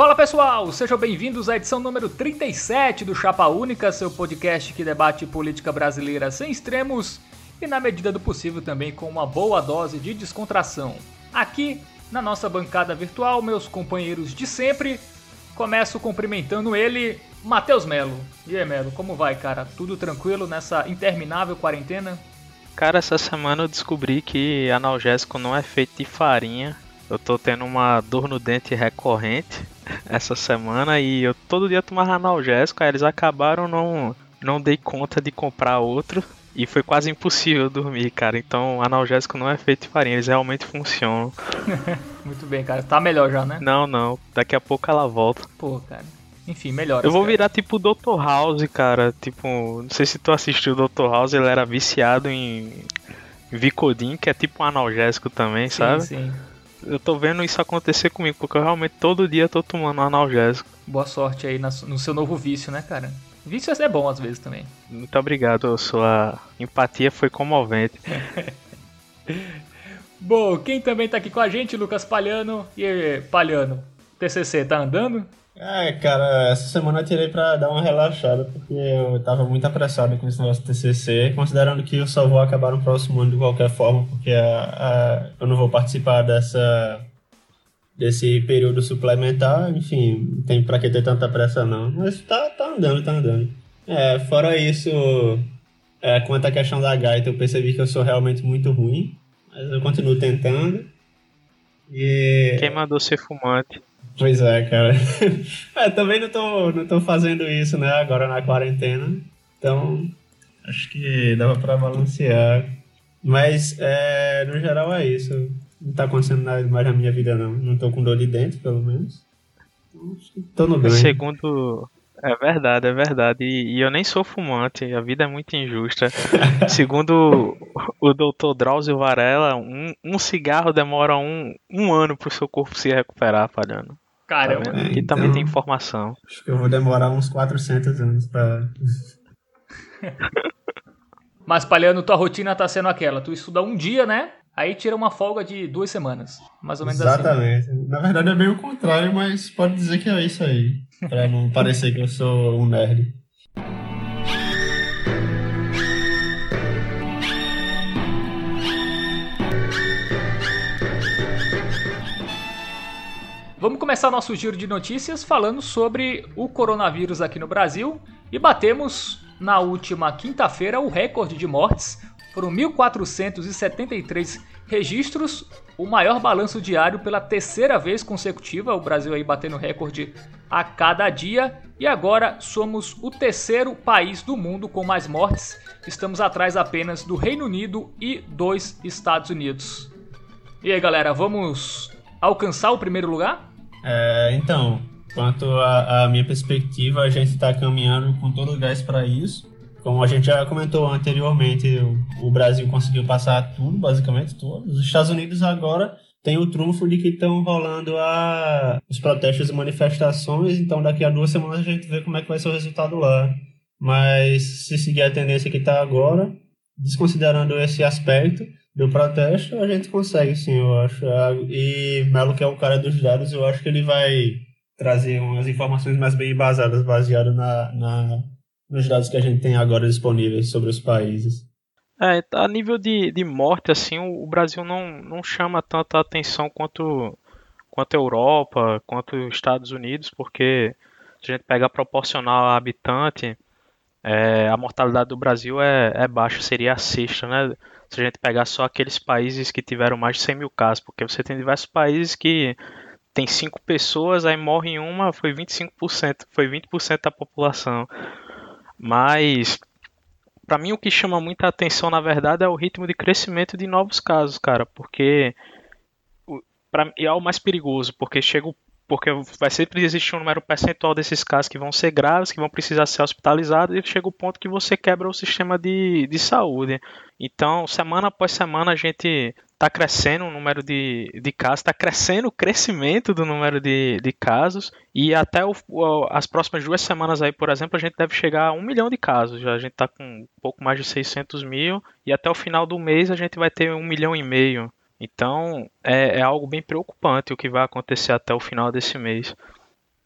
Fala pessoal, sejam bem-vindos à edição número 37 do Chapa Única, seu podcast que debate política brasileira sem extremos e, na medida do possível, também com uma boa dose de descontração. Aqui, na nossa bancada virtual, meus companheiros de sempre, começo cumprimentando ele, Matheus Melo. E aí, Melo, como vai, cara? Tudo tranquilo nessa interminável quarentena? Cara, essa semana eu descobri que analgésico não é feito de farinha. Eu tô tendo uma dor no dente recorrente essa semana e eu todo dia tomava analgésico, aí eles acabaram não não dei conta de comprar outro e foi quase impossível dormir, cara. Então, analgésico não é feito de farinha, eles realmente funcionam. Muito bem, cara. Tá melhor já, né? Não, não. Daqui a pouco ela volta. Pô, cara. Enfim, melhor. Eu vou virar tipo Dr. House, cara. Tipo, não sei se tu assistiu o Dr. House, ele era viciado em Vicodin, que é tipo um analgésico também, sim, sabe? Sim. Eu tô vendo isso acontecer comigo, porque eu realmente todo dia tô tomando analgésico. Boa sorte aí no seu novo vício, né, cara? Vício é bom às vezes também. Muito obrigado, sua empatia foi comovente. bom, quem também tá aqui com a gente, Lucas Palhano. E Palhano, TCC tá andando? É, cara, essa semana eu tirei pra dar uma relaxada, porque eu tava muito apressado com esse negócio do TCC, considerando que eu só vou acabar no próximo ano de qualquer forma, porque a, a, eu não vou participar dessa desse período suplementar, enfim, não tem pra que ter tanta pressa não, mas tá, tá andando, tá andando. É, fora isso, é, quanto à questão da gaita, eu percebi que eu sou realmente muito ruim, mas eu continuo tentando. E... Quem mandou ser fumante? Pois é, cara. é, também não tô, não tô fazendo isso, né, agora na quarentena. Então, acho que dava pra balancear. Mas, é, no geral, é isso. Não tá acontecendo nada mais na minha vida, não. Não tô com dor de dente, pelo menos. Então, tô no bem. Segundo. É verdade, é verdade. E, e eu nem sou fumante, a vida é muito injusta. Segundo o doutor Drauzio Varela, um, um cigarro demora um, um ano pro seu corpo se recuperar, falhando. Caramba. Tá Aqui então, também tem informação. Acho que eu vou demorar uns 400 anos pra. Mas, Palhano, tua rotina tá sendo aquela. Tu estuda um dia, né? Aí tira uma folga de duas semanas. Mais ou menos Exatamente. assim. Na verdade é bem o contrário, mas pode dizer que é isso aí. Pra não parecer que eu sou um nerd. Vamos começar nosso giro de notícias falando sobre o coronavírus aqui no Brasil e batemos na última quinta-feira o recorde de mortes. Foram 1.473 registros, o maior balanço diário pela terceira vez consecutiva. O Brasil aí batendo recorde a cada dia e agora somos o terceiro país do mundo com mais mortes. Estamos atrás apenas do Reino Unido e dos Estados Unidos. E aí, galera, vamos alcançar o primeiro lugar? É, então, quanto à minha perspectiva, a gente está caminhando com todo o gás para isso. Como a gente já comentou anteriormente, o, o Brasil conseguiu passar tudo, basicamente tudo. Os Estados Unidos agora tem o trunfo de que estão rolando a, os protestos e manifestações, então daqui a duas semanas a gente vê como é que vai ser o resultado lá. Mas se seguir a tendência que está agora, desconsiderando esse aspecto, do protesto, a gente consegue, sim, eu acho. E Melo, que é o cara dos dados, eu acho que ele vai trazer umas informações mais bem embasadas, baseado na, na, nos dados que a gente tem agora disponíveis sobre os países. É, a nível de, de morte, assim, o, Brasil não, não chama tanta atenção quanto, quanto a Europa, quanto os Estados Unidos, porque se a gente pega proporcional a habitante, é, a mortalidade do Brasil é, é baixa, seria a sexta, né? Se a gente pegar só aqueles países que tiveram mais de 100 mil casos, porque você tem diversos países que tem cinco pessoas, aí morre uma, foi 25%, foi 20% da população. Mas para mim o que chama muita atenção na verdade é o ritmo de crescimento de novos casos, cara, porque para é o mais perigoso, porque chega o porque vai sempre existir um número percentual desses casos que vão ser graves, que vão precisar ser hospitalizados, e chega o ponto que você quebra o sistema de, de saúde. Então, semana após semana, a gente está crescendo o número de, de casos, está crescendo o crescimento do número de, de casos, e até o, as próximas duas semanas aí, por exemplo, a gente deve chegar a um milhão de casos. Já a gente está com um pouco mais de 600 mil, e até o final do mês a gente vai ter um milhão e meio. Então é, é, algo bem preocupante o que vai acontecer até o final desse mês.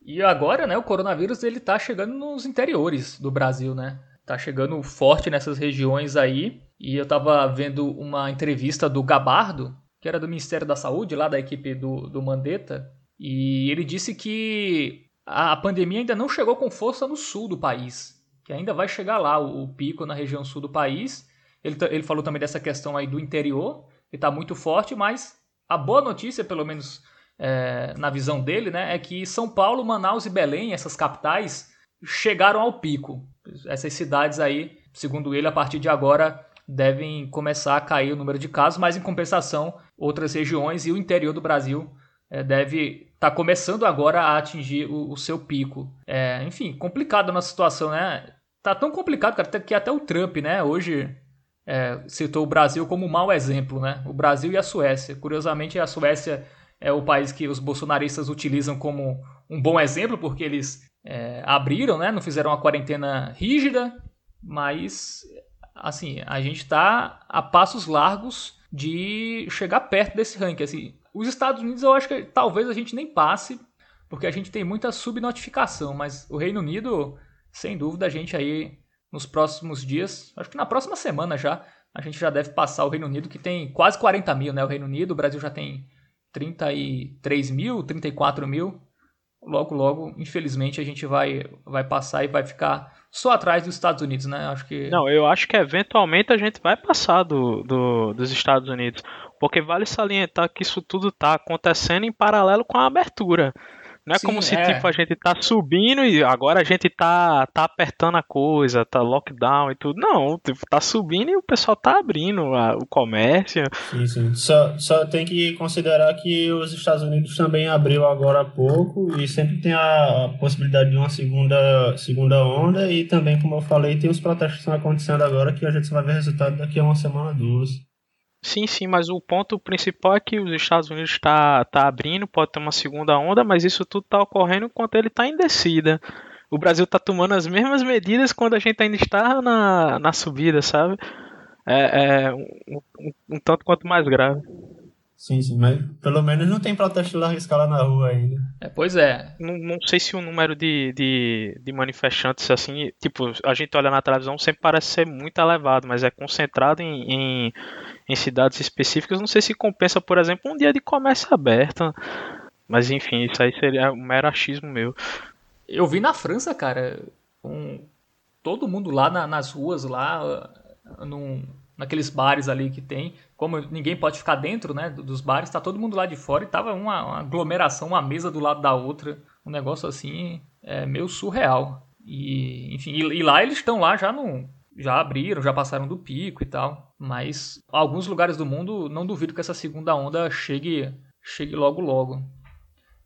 E agora, né, o coronavírus ele tá chegando nos interiores do Brasil, né? Tá chegando forte nessas regiões aí. E eu tava vendo uma entrevista do Gabardo, que era do Ministério da Saúde, lá da equipe do, do Mandetta, e ele disse que a pandemia ainda não chegou com força no sul do país, que ainda vai chegar lá o, o pico na região sul do país. Ele, ele falou também dessa questão aí do interior, que está muito forte, mas a boa notícia, pelo menos é, na visão dele, né, é que São Paulo, Manaus e Belém, essas capitais, chegaram ao pico. Essas cidades aí, segundo ele, a partir de agora devem começar a cair o número de casos, mas em compensação, outras regiões e o interior do Brasil é, deve estar tá começando agora a atingir o, o seu pico. É, enfim, complicado a nossa situação, né? Tá tão complicado, cara, que até o Trump, né, hoje é, citou o Brasil como um mau exemplo, né? O Brasil e a Suécia. Curiosamente, a Suécia é o país que os bolsonaristas utilizam como um bom exemplo, porque eles é, abriram, né? Não fizeram uma quarentena rígida, mas assim, a gente está a passos largos de chegar perto desse ranking. Assim, os Estados Unidos eu acho que talvez a gente nem passe, porque a gente tem muita subnotificação, mas o Reino Unido, sem dúvida, a gente aí nos próximos dias, acho que na próxima semana já, a gente já deve passar o Reino Unido, que tem quase 40 mil, né? O Reino Unido, o Brasil já tem 33 mil, 34 mil. Logo, logo, infelizmente, a gente vai, vai passar e vai ficar só atrás dos Estados Unidos, né? Acho que. Não, eu acho que eventualmente a gente vai passar do, do, dos Estados Unidos. Porque vale salientar que isso tudo está acontecendo em paralelo com a abertura. Não é Sim, como se é. tipo, a gente tá subindo e agora a gente tá, tá apertando a coisa, tá lockdown e tudo. Não, tipo, tá subindo e o pessoal tá abrindo a, o comércio. Sim, sim. Só, só tem que considerar que os Estados Unidos também abriu agora há pouco e sempre tem a, a possibilidade de uma segunda, segunda onda e também, como eu falei, tem os protestos que estão acontecendo agora que a gente só vai ver resultado daqui a uma semana, duas. Sim, sim, mas o ponto principal é que os Estados Unidos está tá abrindo, pode ter uma segunda onda, mas isso tudo está ocorrendo enquanto ele está em descida. O Brasil está tomando as mesmas medidas quando a gente ainda está na, na subida, sabe? É, é um, um, um tanto quanto mais grave. Sim, sim, mas pelo menos não tem protesto de larga escala na rua ainda. É, pois é. Não, não sei se o número de, de, de, manifestantes, assim, tipo, a gente olha na televisão, sempre parece ser muito elevado, mas é concentrado em, em, em cidades específicas. Não sei se compensa, por exemplo, um dia de comércio aberto. Mas enfim, isso aí seria um mero achismo meu. Eu vi na França, cara, um, todo mundo lá na, nas ruas, lá, num, naqueles bares ali que tem, como ninguém pode ficar dentro né, dos bares, tá todo mundo lá de fora e tava uma, uma aglomeração, uma mesa do lado da outra, um negócio assim é, meio surreal. E, enfim, e, e lá eles estão lá já no, já abriram, já passaram do pico e tal. Mas alguns lugares do mundo não duvido que essa segunda onda chegue, chegue logo logo.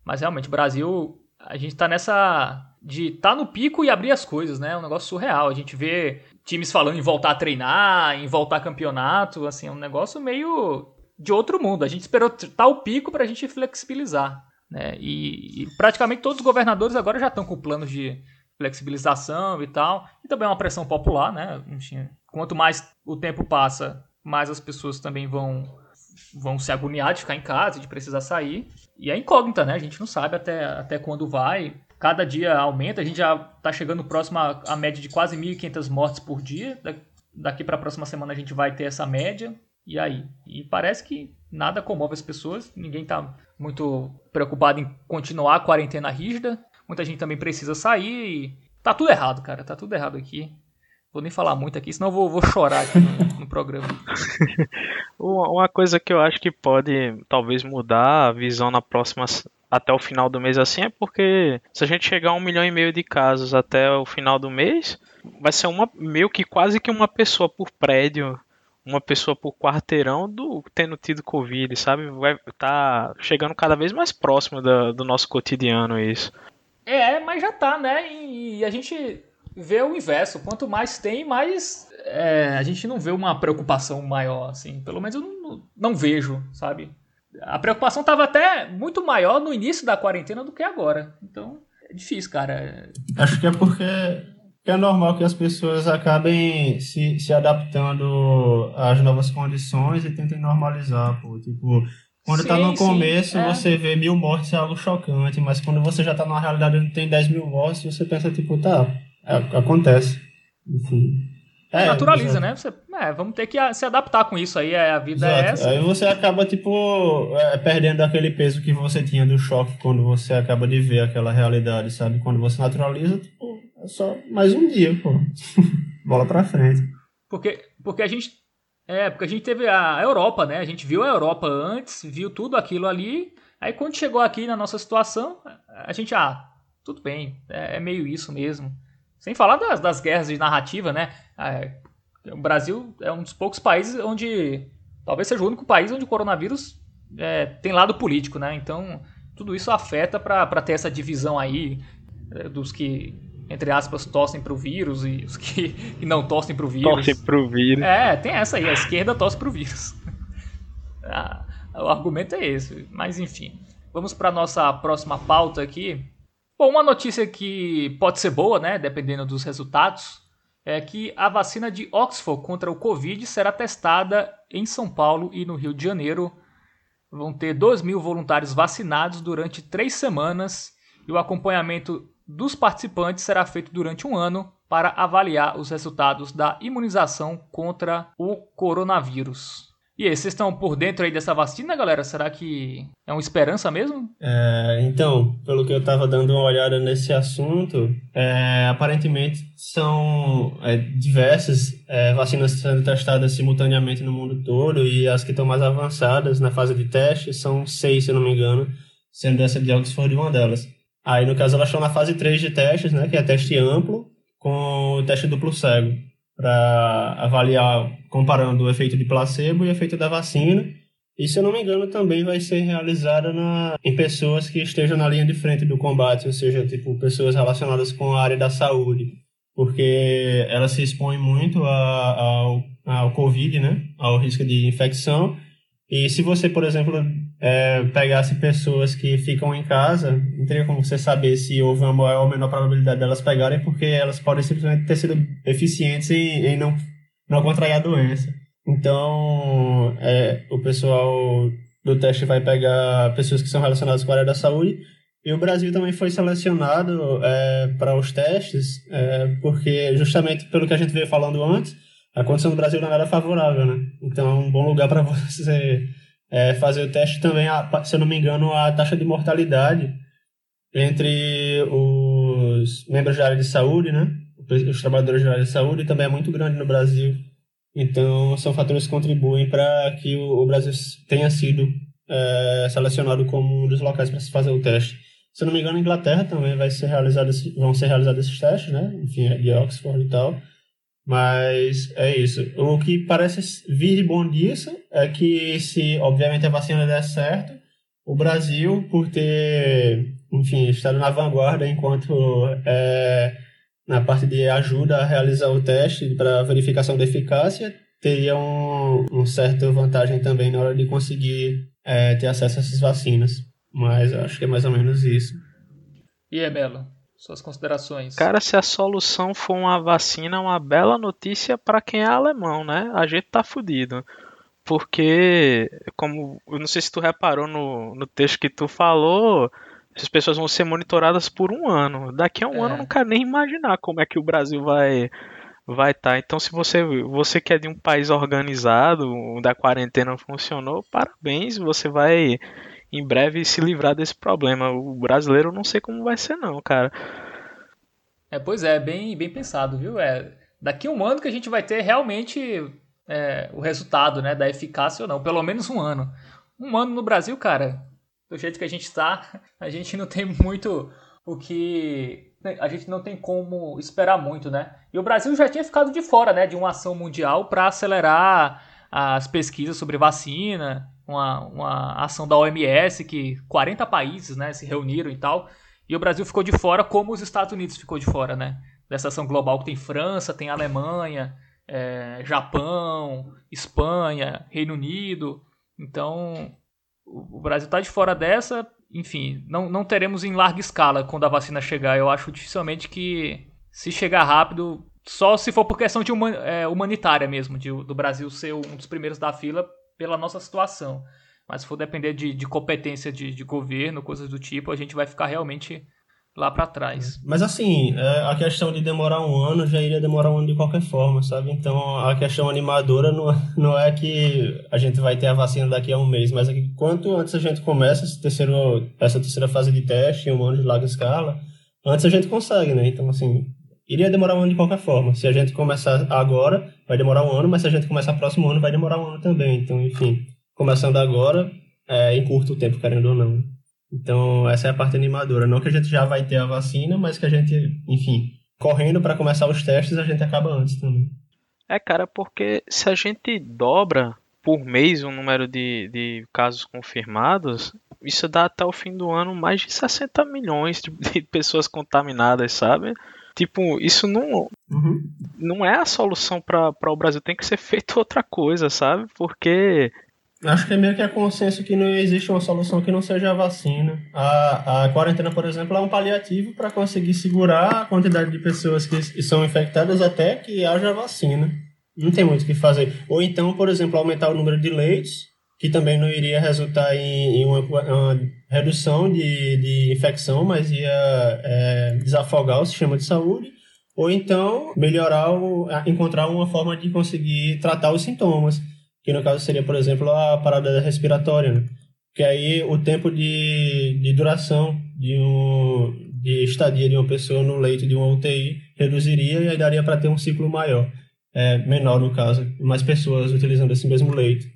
Mas realmente, Brasil, a gente tá nessa de tá no pico e abrir as coisas, né? É um negócio surreal. A gente vê times falando em voltar a treinar, em voltar a campeonato, assim, é um negócio meio de outro mundo. A gente esperou tá o pico pra gente flexibilizar, né? E, e praticamente todos os governadores agora já estão com planos de flexibilização e tal. E também é uma pressão popular, né? Enfim, quanto mais o tempo passa, mais as pessoas também vão vão se agoniar de ficar em casa, de precisar sair. E é incógnita, né? A gente não sabe até, até quando vai. Cada dia aumenta, a gente já está chegando próximo à, média de quase 1.500 mortes por dia. Daqui para a próxima semana a gente vai ter essa média. E aí? E parece que nada comove as pessoas, ninguém está muito preocupado em continuar a quarentena rígida. Muita gente também precisa sair e tá tudo errado, cara. Tá tudo errado aqui. Vou nem falar muito aqui, senão vou, vou chorar aqui no, no programa. Uma coisa que eu acho que pode talvez mudar a visão na próxima até o final do mês assim é porque se a gente chegar a um milhão e meio de casos até o final do mês, vai ser uma meio que quase que uma pessoa por prédio, uma pessoa por quarteirão do tendo tido Covid, sabe? Vai tá chegando cada vez mais próximo do, do nosso cotidiano isso. É, mas já tá, né? E a gente vê o inverso. Quanto mais tem, mais é, a gente não vê uma preocupação maior, assim. Pelo menos eu não, não vejo, sabe? A preocupação estava até muito maior no início da quarentena do que agora. Então, é difícil, cara. Acho que é porque é normal que as pessoas acabem se, se adaptando às novas condições e tentem normalizar, pô. Tipo, Quando sim, tá no começo, sim, é. você vê mil mortes é algo chocante, mas quando você já tá numa realidade onde tem 10 mil mortes, você pensa, tipo, tá, é, acontece. Enfim. É, naturaliza, né? Você, é, vamos ter que se adaptar com isso aí, a vida é Exato. é essa. Aí você acaba, tipo, é, perdendo aquele peso que você tinha do choque quando você acaba de ver aquela realidade, sabe? Quando você naturaliza, tipo, é só mais um dia, pô. Bola pra frente. Porque, porque a gente. É, porque a gente teve a Europa, né? A gente viu a Europa antes, viu tudo aquilo ali. Aí quando chegou aqui na nossa situação, a gente, ah, tudo bem, é, é meio isso mesmo. Sem falar das, das guerras de narrativa, né? É, o Brasil é um dos poucos países onde. Talvez seja o único país onde o coronavírus é, tem lado político, né? Então, tudo isso afeta para ter essa divisão aí é, dos que, entre aspas, torcem para o vírus e os que, que não torcem para o vírus. Torcem para o vírus. É, tem essa aí, a esquerda torce para o vírus. ah, o argumento é esse, mas enfim. Vamos para nossa próxima pauta aqui. Bom, uma notícia que pode ser boa, né, dependendo dos resultados, é que a vacina de Oxford contra o Covid será testada em São Paulo e no Rio de Janeiro. Vão ter 2 mil voluntários vacinados durante três semanas e o acompanhamento dos participantes será feito durante um ano para avaliar os resultados da imunização contra o coronavírus. E aí, vocês estão por dentro aí dessa vacina, galera? Será que é uma esperança mesmo? É, então, pelo que eu estava dando uma olhada nesse assunto, é, aparentemente são é, diversas é, vacinas sendo testadas simultaneamente no mundo todo e as que estão mais avançadas na fase de teste são seis, se eu não me engano, sendo essa de Oxford uma delas. Aí, no caso, elas estão na fase 3 de testes, né, que é teste amplo com o teste duplo cego para avaliar, comparando o efeito de placebo e o efeito da vacina. E, se eu não me engano, também vai ser realizada na, em pessoas que estejam na linha de frente do combate, ou seja, tipo, pessoas relacionadas com a área da saúde, porque elas se expõem muito a, ao, ao Covid, né? ao risco de infecção. E se você, por exemplo, é, pegasse pessoas que ficam em casa, não teria como você saber se houve uma maior ou menor probabilidade delas pegarem, porque elas podem simplesmente ter sido eficientes em, em não, não contrair a doença. Então, é, o pessoal do teste vai pegar pessoas que são relacionadas com a área da saúde, e o Brasil também foi selecionado é, para os testes, é, porque justamente pelo que a gente veio falando antes, a condição do Brasil não era favorável, né? Então é um bom lugar para você é, fazer o teste também, a, se eu não me engano, a taxa de mortalidade entre os membros da área de saúde, né? Os trabalhadores da área de saúde também é muito grande no Brasil. Então, são fatores que contribuem para que o, o, Brasil tenha sido é, selecionado como um dos locais para se fazer o teste. Se eu não me engano, a Inglaterra também vai ser realizado, vão ser realizados esses testes, né? Enfim, é de Oxford e tal. Mas é isso. O que parece vir de bom disso é que, se obviamente a vacina der certo, o Brasil, por ter, enfim, estado na vanguarda enquanto é, na parte de ajuda a realizar o teste para verificação da eficácia, teria um, um certa vantagem também na hora de conseguir é, ter acesso a essas vacinas. Mas acho que é mais ou menos isso. E é, Belo? Suas considerações. Cara, se a solução for uma vacina, é uma bela notícia para quem é alemão, né? A gente tá fudido. Porque, como. Eu não sei se tu reparou no, no texto que tu falou, essas pessoas vão ser monitoradas por um ano. Daqui a um é. ano eu não quero nem imaginar como é que o Brasil vai vai estar. Tá. Então, se você você que é de um país organizado, da quarentena funcionou, parabéns, você vai em breve se livrar desse problema. O brasileiro não sei como vai ser não, cara. É, pois é, bem, bem pensado, viu? É, daqui a um ano que a gente vai ter realmente é, o resultado, né, da eficácia ou não, pelo menos um ano. Um ano no Brasil, cara, do jeito que a gente está, a gente não tem muito o que a gente não tem como esperar muito, né? E o Brasil já tinha ficado de fora, né, de uma ação mundial para acelerar as pesquisas sobre vacina, uma, uma ação da OMS que 40 países né, se reuniram e tal. E o Brasil ficou de fora, como os Estados Unidos ficou de fora, né? Dessa ação global que tem França, tem Alemanha, é, Japão, Espanha, Reino Unido. Então, o, Brasil está de fora dessa. Enfim, não, não teremos em larga escala quando a vacina chegar. Eu acho dificilmente que, se chegar rápido, só se for por questão de é, humanitária mesmo, de, do Brasil ser um dos primeiros da fila pela nossa situação. Mas se for depender de, de competência de, de governo, coisas do tipo, a gente vai ficar realmente lá para trás. Mas assim, é, a questão de demorar um ano já iria demorar um ano de qualquer forma, sabe? Então a questão animadora não, não é que a gente vai ter a vacina daqui a um mês, mas é que quanto antes a gente começa esse terceiro, essa terceira fase de teste em humanos de larga escala, antes a gente consegue, né? Então assim, iria demorar um ano de qualquer forma. Se a gente começar agora, vai demorar um ano, mas se a gente começar próximo ano, vai demorar um ano também. Então, enfim, começando agora, é, encurta o tempo, querendo ou não. Então, essa é a parte animadora. Não que a gente já vai ter a vacina, mas que a gente, enfim, correndo para começar os testes, a gente acaba antes também. É, cara, porque se a gente dobra por mês o número de, de casos confirmados, isso dá até o fim do ano mais de 60 milhões de, de pessoas contaminadas, sabe? Tipo, isso não, uhum. não é a solução para o Brasil. Tem que ser feito outra coisa, sabe? Porque Acho que é meio que a consenso que não existe uma solução que não seja a vacina. A, a quarentena, por exemplo, é um paliativo para conseguir segurar a quantidade de pessoas que são infectadas até que haja vacina. Não tem muito o que fazer. Ou então, por exemplo, aumentar o número de leitos, que também não iria resultar em, em uma, uma, redução de, de infecção, mas ia é, desafogar o sistema de saúde. Ou então melhorar, o, encontrar uma forma de conseguir tratar os sintomas que no caso seria, por exemplo, a parada respiratória, né? que aí o tempo de, de duração de, um, de estadia de uma pessoa no leito de uma UTI reduziria e aí daria para ter um ciclo maior, é, menor no caso, mais pessoas utilizando esse mesmo leito.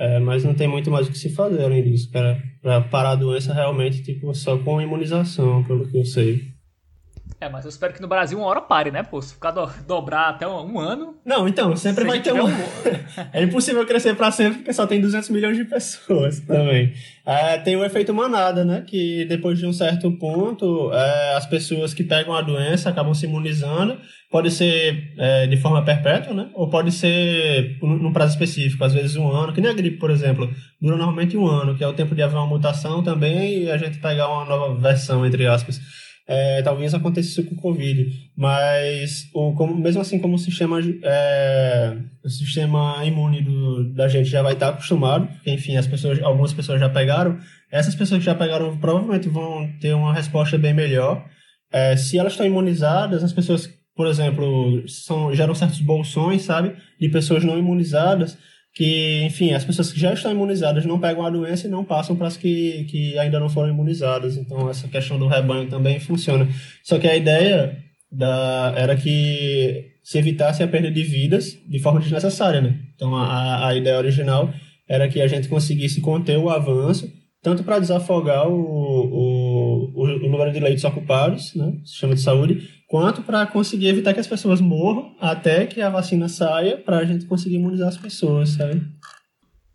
É, mas não tem muito mais o que se fazer além disso, para parar a doença realmente tipo, só com imunização, pelo que eu sei. É, mas eu espero que no Brasil uma hora pare, né, pô? Se ficar do, dobrar até um, um, ano. Não, então, sempre vai ter um. um... é impossível crescer para sempre porque só tem 200 milhões de pessoas também. É, tem o efeito manada, né? Que depois de um certo ponto, é, as pessoas que pegam a doença acabam se imunizando. Pode ser é, de forma perpétua, né? Ou pode ser num prazo específico, às vezes um ano, que nem a gripe, por exemplo. Dura normalmente um ano, que é o tempo de haver uma mutação também e a gente pegar uma nova versão, entre aspas é, talvez aconteça isso com o Covid, mas o, como, mesmo assim como o sistema, é, o sistema imune do, da gente já vai estar acostumado, enfim, as pessoas, algumas pessoas já pegaram, essas pessoas que já pegaram provavelmente vão ter uma resposta bem melhor. É, se elas estão imunizadas, as pessoas, por exemplo, são, geram certos bolsões, sabe, de pessoas não imunizadas, que, enfim, as pessoas que já estão imunizadas não pegam a doença e não passam para as que, que ainda não foram imunizadas. Então, essa questão do rebanho também funciona. Só que a ideia da, era que se evitasse a perda de vidas de forma desnecessária, né? Então, a, a ideia original era que a gente conseguisse conter o avanço, tanto para desafogar o, o, o, número de leitos ocupados, né? Sistema de saúde, quanto para conseguir evitar que as pessoas morram até que a vacina saia para a gente conseguir imunizar as pessoas, sabe?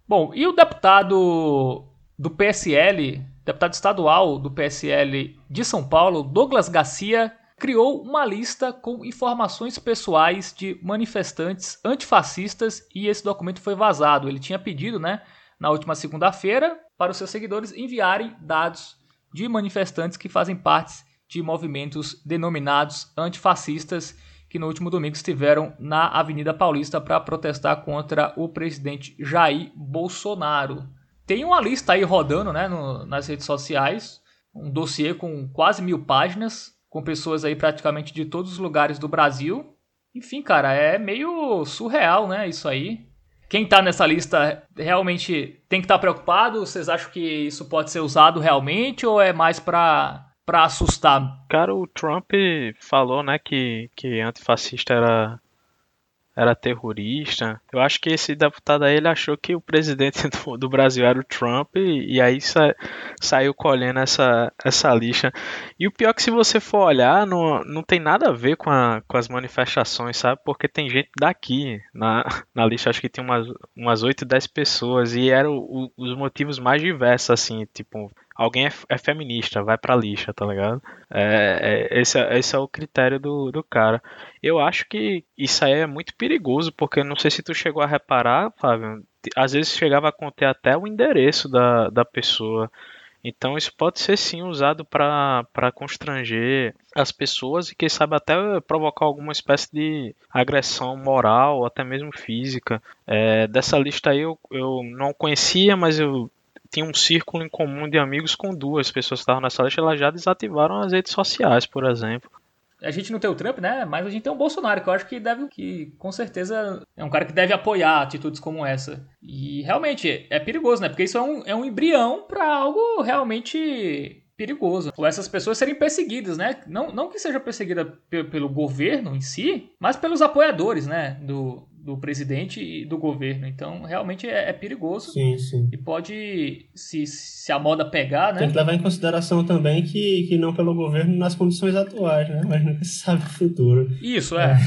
Bom, e o deputado do PSL, deputado estadual do PSL de São Paulo, Douglas Garcia, criou uma lista com informações pessoais de manifestantes antifascistas e esse documento foi vazado. Ele tinha pedido, né, na última segunda-feira, para os seus seguidores enviarem dados de manifestantes que fazem parte de movimentos denominados antifascistas que no último domingo estiveram na Avenida Paulista para protestar contra o presidente Jair Bolsonaro. Tem uma lista aí rodando né, no, nas redes sociais, um dossiê com quase mil páginas, com pessoas aí praticamente de todos os lugares do Brasil. Enfim, cara, é meio surreal, né, isso aí. Quem tá nessa lista realmente tem que estar tá preocupado? Vocês acham que isso pode ser usado realmente ou é mais para para assustar. Cara, o Trump falou, né, que, que antifascista era era terrorista. Eu acho que esse deputado aí ele achou que o presidente do, do Brasil era o Trump e, e aí sa, saiu colhendo essa, essa lixa. E o pior é que se você for olhar, não, não tem nada a ver com, a, com as manifestações, sabe? Porque tem gente daqui na, na lista, acho que tem umas, umas 8, 10 pessoas e eram os motivos mais diversos, assim, tipo, alguém é, é, feminista, vai pra lixa, tá ligado? É, é, esse, é, esse é o critério do, do cara. Eu acho que isso aí é muito perigoso, porque não sei se tu chegou a reparar, Fábio, às vezes chegava a conter até o endereço da, da pessoa. Então isso pode ser sim usado para constranger as pessoas e quem sabe até provocar alguma espécie de agressão moral até mesmo física. É, dessa lista aí eu, eu não conhecia, mas eu tinha um círculo em comum de amigos com duas pessoas que estavam nessa lista, elas já desativaram as redes sociais, por exemplo. A gente não tem o Trump, né? Mas a gente tem o Bolsonaro, que eu acho que deve, que com certeza é um cara que deve apoiar atitudes como essa. E realmente é perigoso, né? Porque isso é um, é um embrião para algo realmente perigoso. Ou essas pessoas serem perseguidas, né? Não, não que seja perseguida pelo governo em si, mas pelos apoiadores, né? Do, do presidente e do governo. Então, realmente é, é, perigoso. Sim, sim. E pode, se, se a moda pegar, né? Tem que levar em consideração também que, que não pelo governo nas condições atuais, né? Mas nunca se sabe o futuro. Isso, é.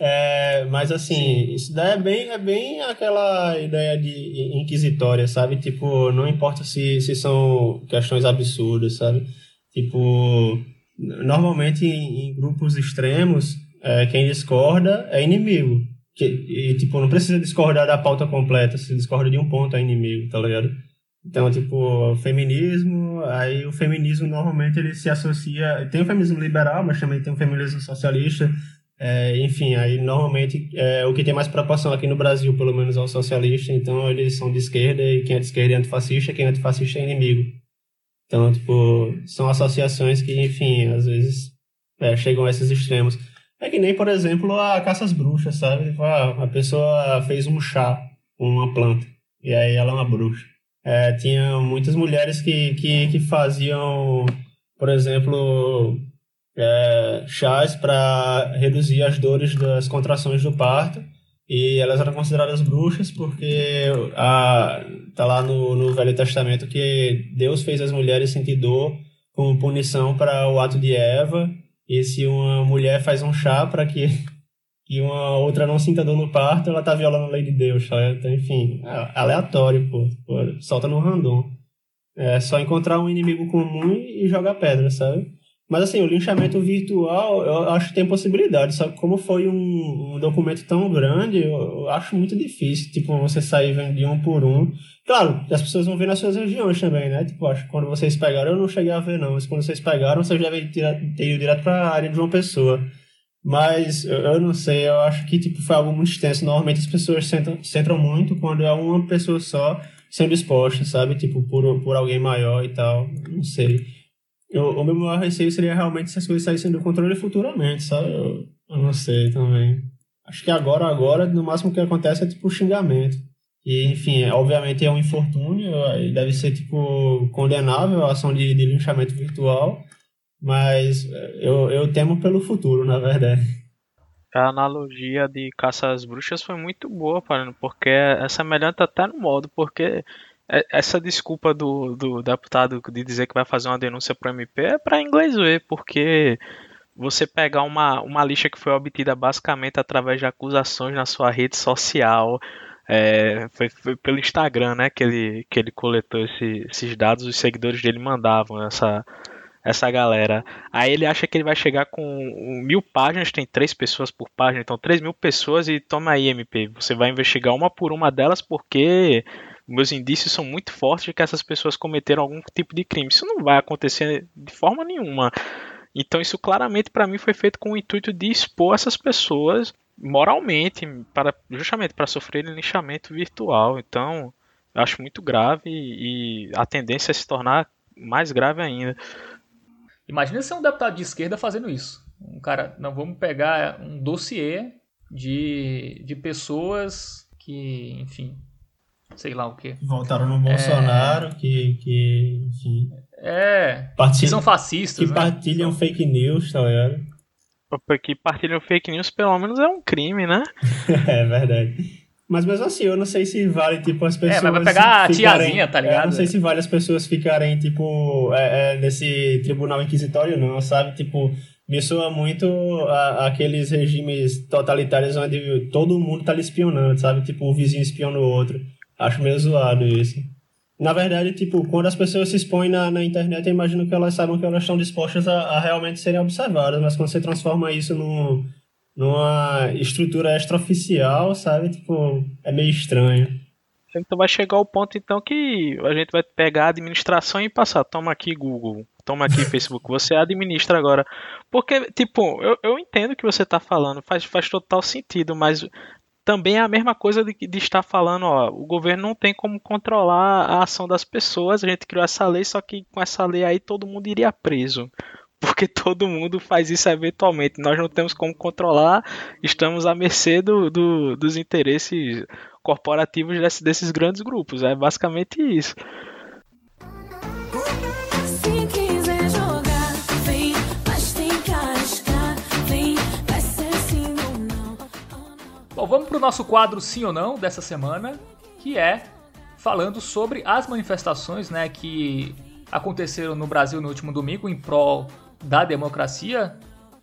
é. é mas assim, sim. isso daí é bem, é bem aquela ideia de inquisitória, sabe? Tipo, não importa se, se são questões absurdas, sabe? Tipo, normalmente em, em grupos extremos, é, quem discorda é inimigo. Que, e, tipo, não precisa discordar da pauta completa, se discorda de um ponto é inimigo, tá ligado? Então, tipo, feminismo, aí o feminismo normalmente ele se associa. Tem o feminismo liberal, mas também tem o feminismo socialista. É, enfim, aí normalmente é, o que tem mais proporção aqui no Brasil, pelo menos, é o socialista. Então, eles são de esquerda e quem é de esquerda é antifascista, quem é antifascista é inimigo. Então, tipo, são associações que, enfim, às vezes é, chegam a esses extremos. É que nem, por exemplo, a caça às bruxas, sabe? Tipo, ah, a pessoa fez um chá com uma planta, e aí ela é uma bruxa. É, tinha muitas mulheres que, que, que faziam, por exemplo, é, chás para reduzir as dores das contrações do parto, e elas eram consideradas bruxas porque a, tá lá no, no Velho Testamento que Deus fez as mulheres sentir dor como punição para o ato de Eva, e se uma mulher faz um chá para que, que uma outra não sinta dor no parto, ela tá violando a lei de Deus? Então, enfim, é aleatório, pô. pô solta no random. É só encontrar um inimigo comum e jogar pedra, sabe? Mas assim, o linchamento virtual, eu acho que tem possibilidade, só que como foi um, um documento tão grande, eu, eu, acho muito difícil, tipo, você sair vendo de um por um. Claro, as pessoas vão ver nas suas regiões também, né? Tipo, acho que quando vocês pegaram, eu não cheguei a ver não, mas quando vocês pegaram, vocês devem ter ido direto para a área de uma pessoa. Mas eu, eu, não sei, eu acho que tipo, foi algo muito extenso. Normalmente as pessoas centram, centram muito quando é uma pessoa só sendo exposta, sabe? Tipo, por, por alguém maior e tal. Não sei. Eu, o meu maior receio seria realmente se as coisas saíssem do controle futuramente, sabe? Eu, eu não sei também. Acho que agora, agora, no máximo que acontece é tipo xingamento. E, enfim, é, obviamente é um infortúnio, deve ser, tipo, condenável a ação de, de linchamento virtual, mas é, eu, eu temo pelo futuro, na verdade. A analogia de caça às bruxas foi muito boa, porque é semelhante até no modo, porque essa desculpa do, do deputado de dizer que vai fazer uma denúncia para o MP é para inglês ver, porque você pegar uma, uma lista que foi obtida basicamente através de acusações na sua rede social, é, foi, foi, pelo Instagram né, que, ele, que ele coletou esse, esses dados, os seguidores dele mandavam essa, essa galera. Aí ele acha que ele vai chegar com mil páginas, tem três pessoas por página, então três mil pessoas e toma aí, MP. Você vai investigar uma por uma delas porque meus indícios são muito fortes de que essas pessoas cometeram algum tipo de crime. Isso não vai acontecer de forma nenhuma. Então isso claramente para mim foi feito com o intuito de expor essas pessoas moralmente para justamente para sofrerem linchamento virtual. Então eu acho muito grave e a tendência é se tornar mais grave ainda. Imagina ser um deputado de esquerda fazendo isso. Um cara, não vamos pegar um dossiê de, de pessoas que, enfim, sei lá o que. Votaram no Bolsonaro, é... que, que, enfim. É, partilham, que são fascistas. Que né? partilham fake news, tá ligado? Que partilham fake news, pelo menos é um crime, né? é verdade. Mas mesmo assim, eu não sei se vale, tipo, as pessoas. É, mas vai pegar a tiazinha, tá ligado? É, eu não sei se vale as pessoas ficarem, tipo, é, é, nesse tribunal inquisitório, não, sabe? Tipo, me soa muito a, aqueles regimes totalitários onde todo mundo tá lhe espionando, sabe? Tipo, o vizinho espiona o outro. Acho meio zoado isso. Na verdade, tipo, quando as pessoas se expõem na, na internet, eu imagino que elas saibam que elas estão dispostas a, a realmente serem observadas, mas quando você transforma isso num, numa estrutura extraoficial, sabe? Tipo, é meio estranho. Então vai chegar o ponto então que a gente vai pegar a administração e passar, toma aqui Google, toma aqui Facebook, você administra agora. Porque, tipo, eu, eu entendo o que você está falando, faz, faz total sentido, mas também é a mesma coisa de, de, estar falando, ó, o governo não tem como controlar a ação das pessoas, a gente criou essa lei, só que com essa lei aí todo mundo iria preso. Porque todo mundo faz isso eventualmente. Nós não temos como controlar, estamos à mercê do, do, dos interesses corporativos desse, desses grandes grupos. É basicamente isso. Bom, vamos para o nosso quadro Sim ou Não dessa semana, que é falando sobre as manifestações né, que aconteceram no Brasil no último domingo em prol da democracia.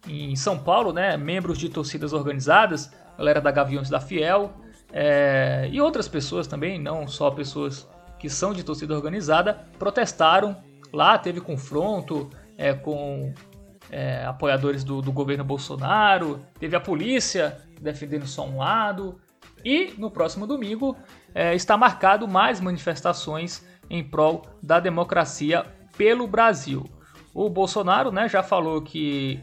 Em São Paulo, né, membros de torcidas organizadas, galera da Gaviões da Fiel é, e outras pessoas também, não só pessoas que são de torcida organizada, protestaram. Lá teve confronto é, com é, apoiadores do, do governo Bolsonaro, teve a polícia defendendo só um lado. E no próximo domingo é, está marcado mais manifestações em prol da democracia pelo Brasil. O Bolsonaro né, já falou que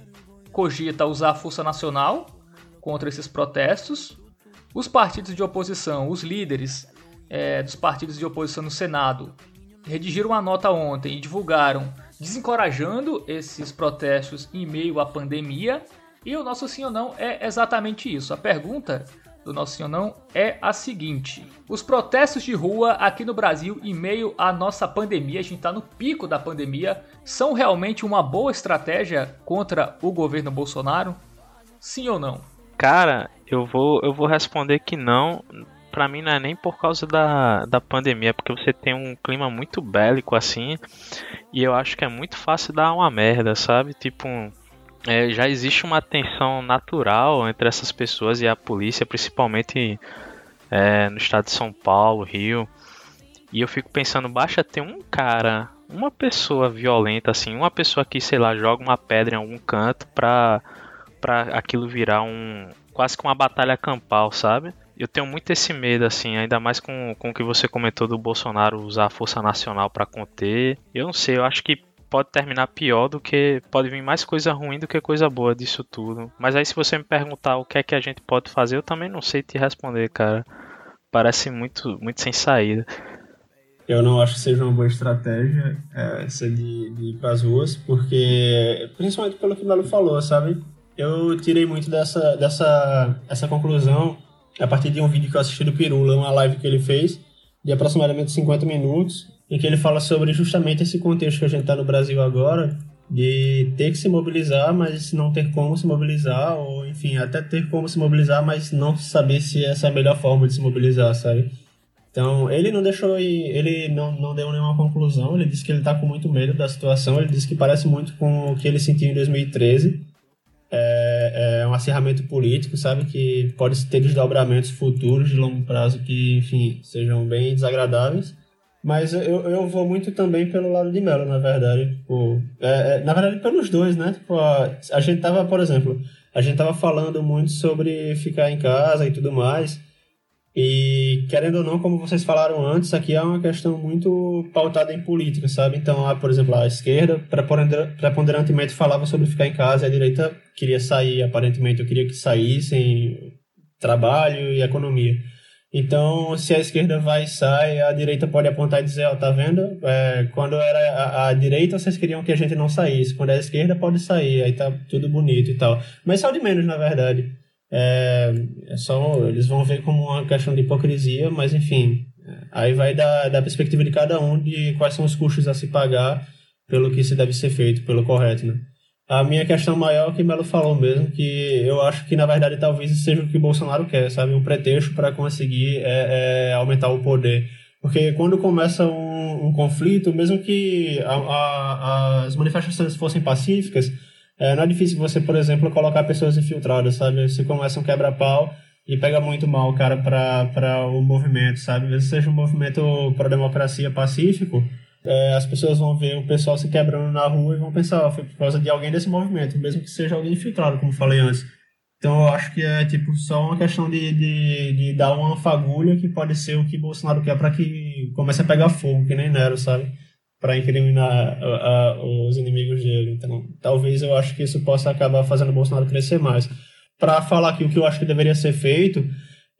cogita usar a força nacional contra esses protestos. Os partidos de oposição, os líderes é, dos partidos de oposição no Senado, redigiram uma nota ontem e divulgaram desencorajando esses protestos em meio à pandemia e o nosso sim ou não é exatamente isso. A pergunta do nosso sim ou não é a seguinte: os protestos de rua aqui no Brasil, em meio à nossa pandemia, a gente está no pico da pandemia, são realmente uma boa estratégia contra o governo Bolsonaro? Sim ou não? Cara, eu vou, eu vou responder que não. Pra mim não é nem por causa da, da pandemia, porque você tem um clima muito bélico assim, e eu acho que é muito fácil dar uma merda, sabe? Tipo, é, já existe uma tensão natural entre essas pessoas e a polícia, principalmente é, no estado de São Paulo, Rio. E eu fico pensando, basta ter um cara, uma pessoa violenta assim, uma pessoa que, sei lá, joga uma pedra em algum canto pra, pra aquilo virar um. quase que uma batalha campal, sabe? Eu tenho muito esse medo, assim, ainda mais com, com o que você comentou do Bolsonaro usar a Força Nacional para conter. Eu não sei, eu acho que pode terminar pior do que. Pode vir mais coisa ruim do que coisa boa disso tudo. Mas aí, se você me perguntar o que é que a gente pode fazer, eu também não sei te responder, cara. Parece muito, muito sem saída. Eu não acho que seja uma boa estratégia é, essa de, de ir para as ruas, porque, principalmente pelo que o Melo falou, sabe? Eu tirei muito dessa, dessa essa conclusão a partir de um vídeo que eu assisti do Pirula, uma live que ele fez, de aproximadamente 50 minutos, em que ele fala sobre justamente esse contexto que a gente está no Brasil agora, de ter que se mobilizar, mas não ter como se mobilizar, ou enfim, até ter como se mobilizar, mas não saber se essa é a melhor forma de se mobilizar, sabe? Então, ele não deixou, ele não, não deu nenhuma conclusão, ele disse que ele está com muito medo da situação, ele disse que parece muito com o que ele sentiu em 2013, é, é um acirramento político, sabe, que pode ter desdobramentos futuros de longo prazo que, enfim, sejam bem desagradáveis, mas eu, eu vou muito também pelo lado de Melo, na verdade. Tipo, é, é, na verdade, pelos dois, né? Tipo, a, a gente tava, por exemplo, a gente tava falando muito sobre ficar em casa e tudo mais. E, querendo ou não, como vocês falaram antes, aqui é uma questão muito pautada em política, sabe? Então, por exemplo, a esquerda preponderantemente falava sobre ficar em casa e a direita queria sair, aparentemente. Eu queria que saíssem trabalho e economia. Então, se a esquerda vai e sai, a direita pode apontar e dizer, ó, tá vendo? É, quando era a, a, direita, vocês queriam que a gente não saísse. Quando é a esquerda, pode sair, aí tá tudo bonito e tal. Mas só de menos, na verdade. É, é só, eles vão ver como uma questão de hipocrisia, mas enfim. Aí vai da, da perspectiva de cada um de quais são os custos a se pagar pelo que se deve ser feito, pelo correto, né? A minha questão maior é que Melo falou mesmo, que eu acho que na verdade talvez seja o que Bolsonaro quer, sabe? Um pretexto para conseguir é, é, aumentar o poder. Porque quando começa um, um conflito, mesmo que a, a, as manifestações fossem pacíficas, é, não é difícil você, por exemplo, colocar pessoas infiltradas, sabe? Você começa um quebra-pau e pega muito mal, cara, para o movimento, sabe? Mesmo seja um movimento para democracia pacífico, é, as pessoas vão ver o pessoal se quebrando na rua e vão pensar, foi por causa de alguém desse movimento, mesmo que seja alguém infiltrado, como falei antes. Então eu acho que é tipo só uma questão de, de, de dar uma fagulha que pode ser o que Bolsonaro quer para que comece a pegar fogo, que nem Nero, sabe? Para incriminar a, a, os inimigos dele. Então talvez eu acho que isso possa acabar fazendo o Bolsonaro crescer mais. Para falar aqui o que eu acho que deveria ser feito,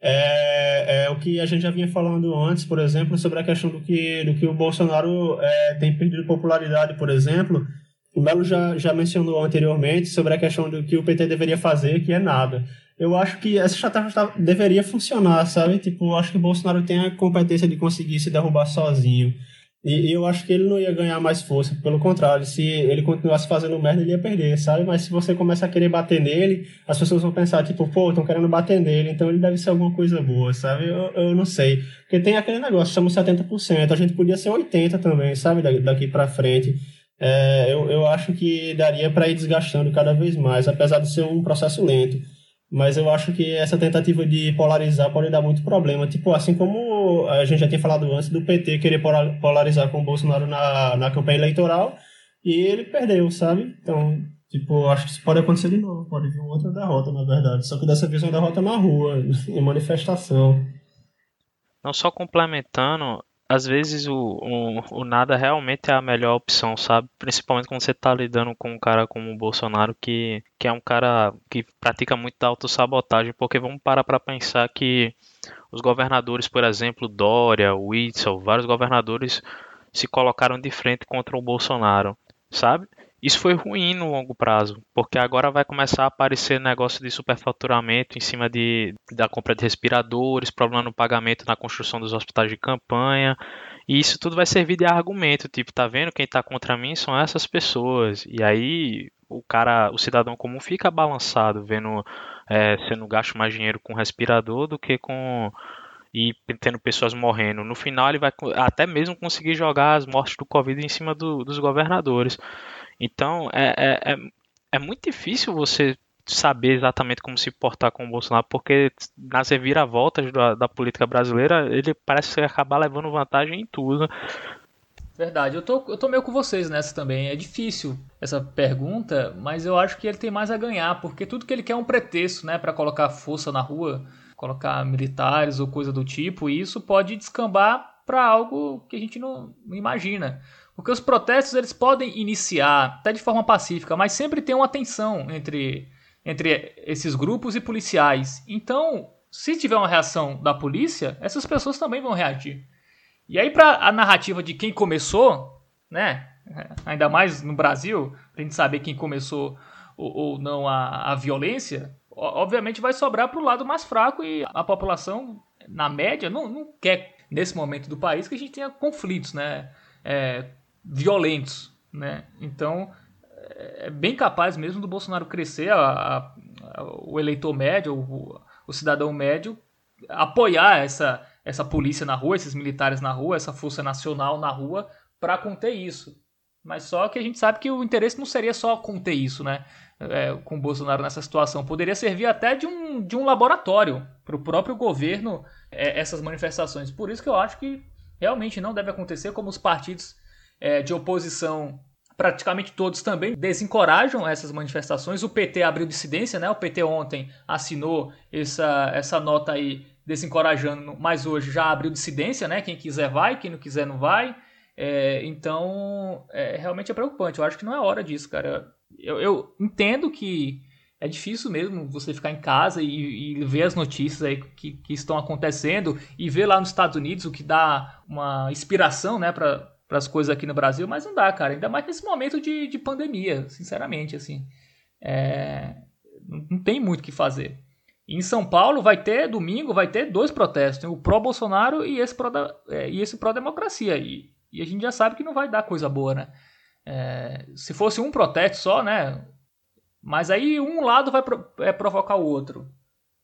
é, é, o que a gente já vinha falando antes, por exemplo, sobre a questão do que, do que o Bolsonaro é, tem perdido popularidade, por exemplo. O Melo já, já mencionou anteriormente sobre a questão do que o PT deveria fazer, que é nada. Eu acho que essa estratégia deveria funcionar, sabe? Tipo, eu acho que o Bolsonaro tem a competência de conseguir se derrubar sozinho. E, eu acho que ele não ia ganhar mais força. Pelo contrário, se ele continuasse fazendo merda, ele ia perder, sabe? Mas se você começa a querer bater nele, as pessoas vão pensar, tipo, pô, estão querendo bater nele, então ele deve ser alguma coisa boa, sabe? Eu, eu não sei. Porque tem aquele negócio, somos 70%, a gente podia ser 80% também, sabe? Daqui pra frente. É, eu, eu acho que daria para ir desgastando cada vez mais, apesar de ser um processo lento. Mas eu acho que essa tentativa de polarizar pode dar muito problema. Tipo, assim como a gente já tinha falado antes do PT querer polarizar com o Bolsonaro na, na campanha eleitoral e ele perdeu, sabe? Então, tipo, acho que isso pode acontecer de novo. Pode vir outra derrota, na verdade. Só que dessa vez uma derrota na rua, em manifestação. Não só complementando, às vezes o, o, o, nada realmente é a melhor opção, sabe? Principalmente quando você tá lidando com um cara como o Bolsonaro, que, que é um cara que pratica muito autossabotagem, porque vamos parar para pensar que os governadores, por exemplo, Dória, Witzel, vários governadores se colocaram de frente contra o Bolsonaro, sabe? Isso foi ruim no longo prazo, porque agora vai começar a aparecer negócio de superfaturamento em cima de, da compra de respiradores, problema no pagamento na construção dos hospitais de campanha, e isso tudo vai servir de argumento, tipo, tá vendo quem tá contra mim são essas pessoas. E aí o cara, o cidadão comum fica balançado vendo é, sendo gasto mais dinheiro com respirador do que com e tendo pessoas morrendo. No final ele vai até mesmo conseguir jogar as mortes do Covid em cima do, dos governadores. Então é, é, é, é muito difícil você saber exatamente como se portar com o Bolsonaro, porque nas reviravoltas da, da política brasileira, ele parece acabar levando vantagem em tudo. Verdade, eu tô, eu tô meio com vocês nessa também. É difícil essa pergunta, mas eu acho que ele tem mais a ganhar, porque tudo que ele quer é um pretexto, né, para colocar força na rua, colocar militares ou coisa do tipo, e isso pode descambar para algo que a gente não, imagina. Porque os protestos eles podem iniciar até de forma pacífica, mas sempre tem uma tensão entre, entre esses grupos e policiais. Então, se tiver uma reação da polícia, essas pessoas também vão reagir. E aí, para a narrativa de quem começou, né? Ainda mais no Brasil, pra gente saber quem começou ou, ou não a, a violência, obviamente vai sobrar para o lado mais fraco e a população, na média, não, não quer, nesse momento do país, que a gente tenha conflitos, né? É, violentos, né? Então é bem capaz mesmo do Bolsonaro crescer, a, a, o eleitor médio, o, o, cidadão médio, apoiar essa, essa polícia na rua, esses militares na rua, essa força nacional na rua para conter isso. Mas só que a gente sabe que o interesse não seria só conter isso, né? É, com o Bolsonaro nessa situação. Poderia servir até de um, de um laboratório para o próprio governo é, essas manifestações. Por isso que eu acho que realmente não deve acontecer como os partidos é, de oposição, praticamente todos também desencorajam essas manifestações. O PT abriu dissidência, né? O PT ontem assinou essa, essa nota aí desencorajando, mas hoje já abriu dissidência, né? Quem quiser vai, quem não quiser não vai. É, então, é, realmente é preocupante. Eu acho que não é hora disso, cara. Eu, eu entendo que é difícil mesmo você ficar em casa e, e, ver as notícias aí que, que estão acontecendo e ver lá nos Estados Unidos o que dá uma inspiração, né, para as coisas aqui no Brasil, mas não dá, cara. Ainda mais nesse momento de, de pandemia, sinceramente, assim. É, não tem muito o que fazer. Em São Paulo vai ter, domingo, vai ter dois protestos. O pró-Bolsonaro e esse pró-democracia. É, e, e, a gente já sabe que não vai dar coisa boa, né? É, se fosse um protesto só, né? Mas aí um lado vai pro, é, provocar o outro.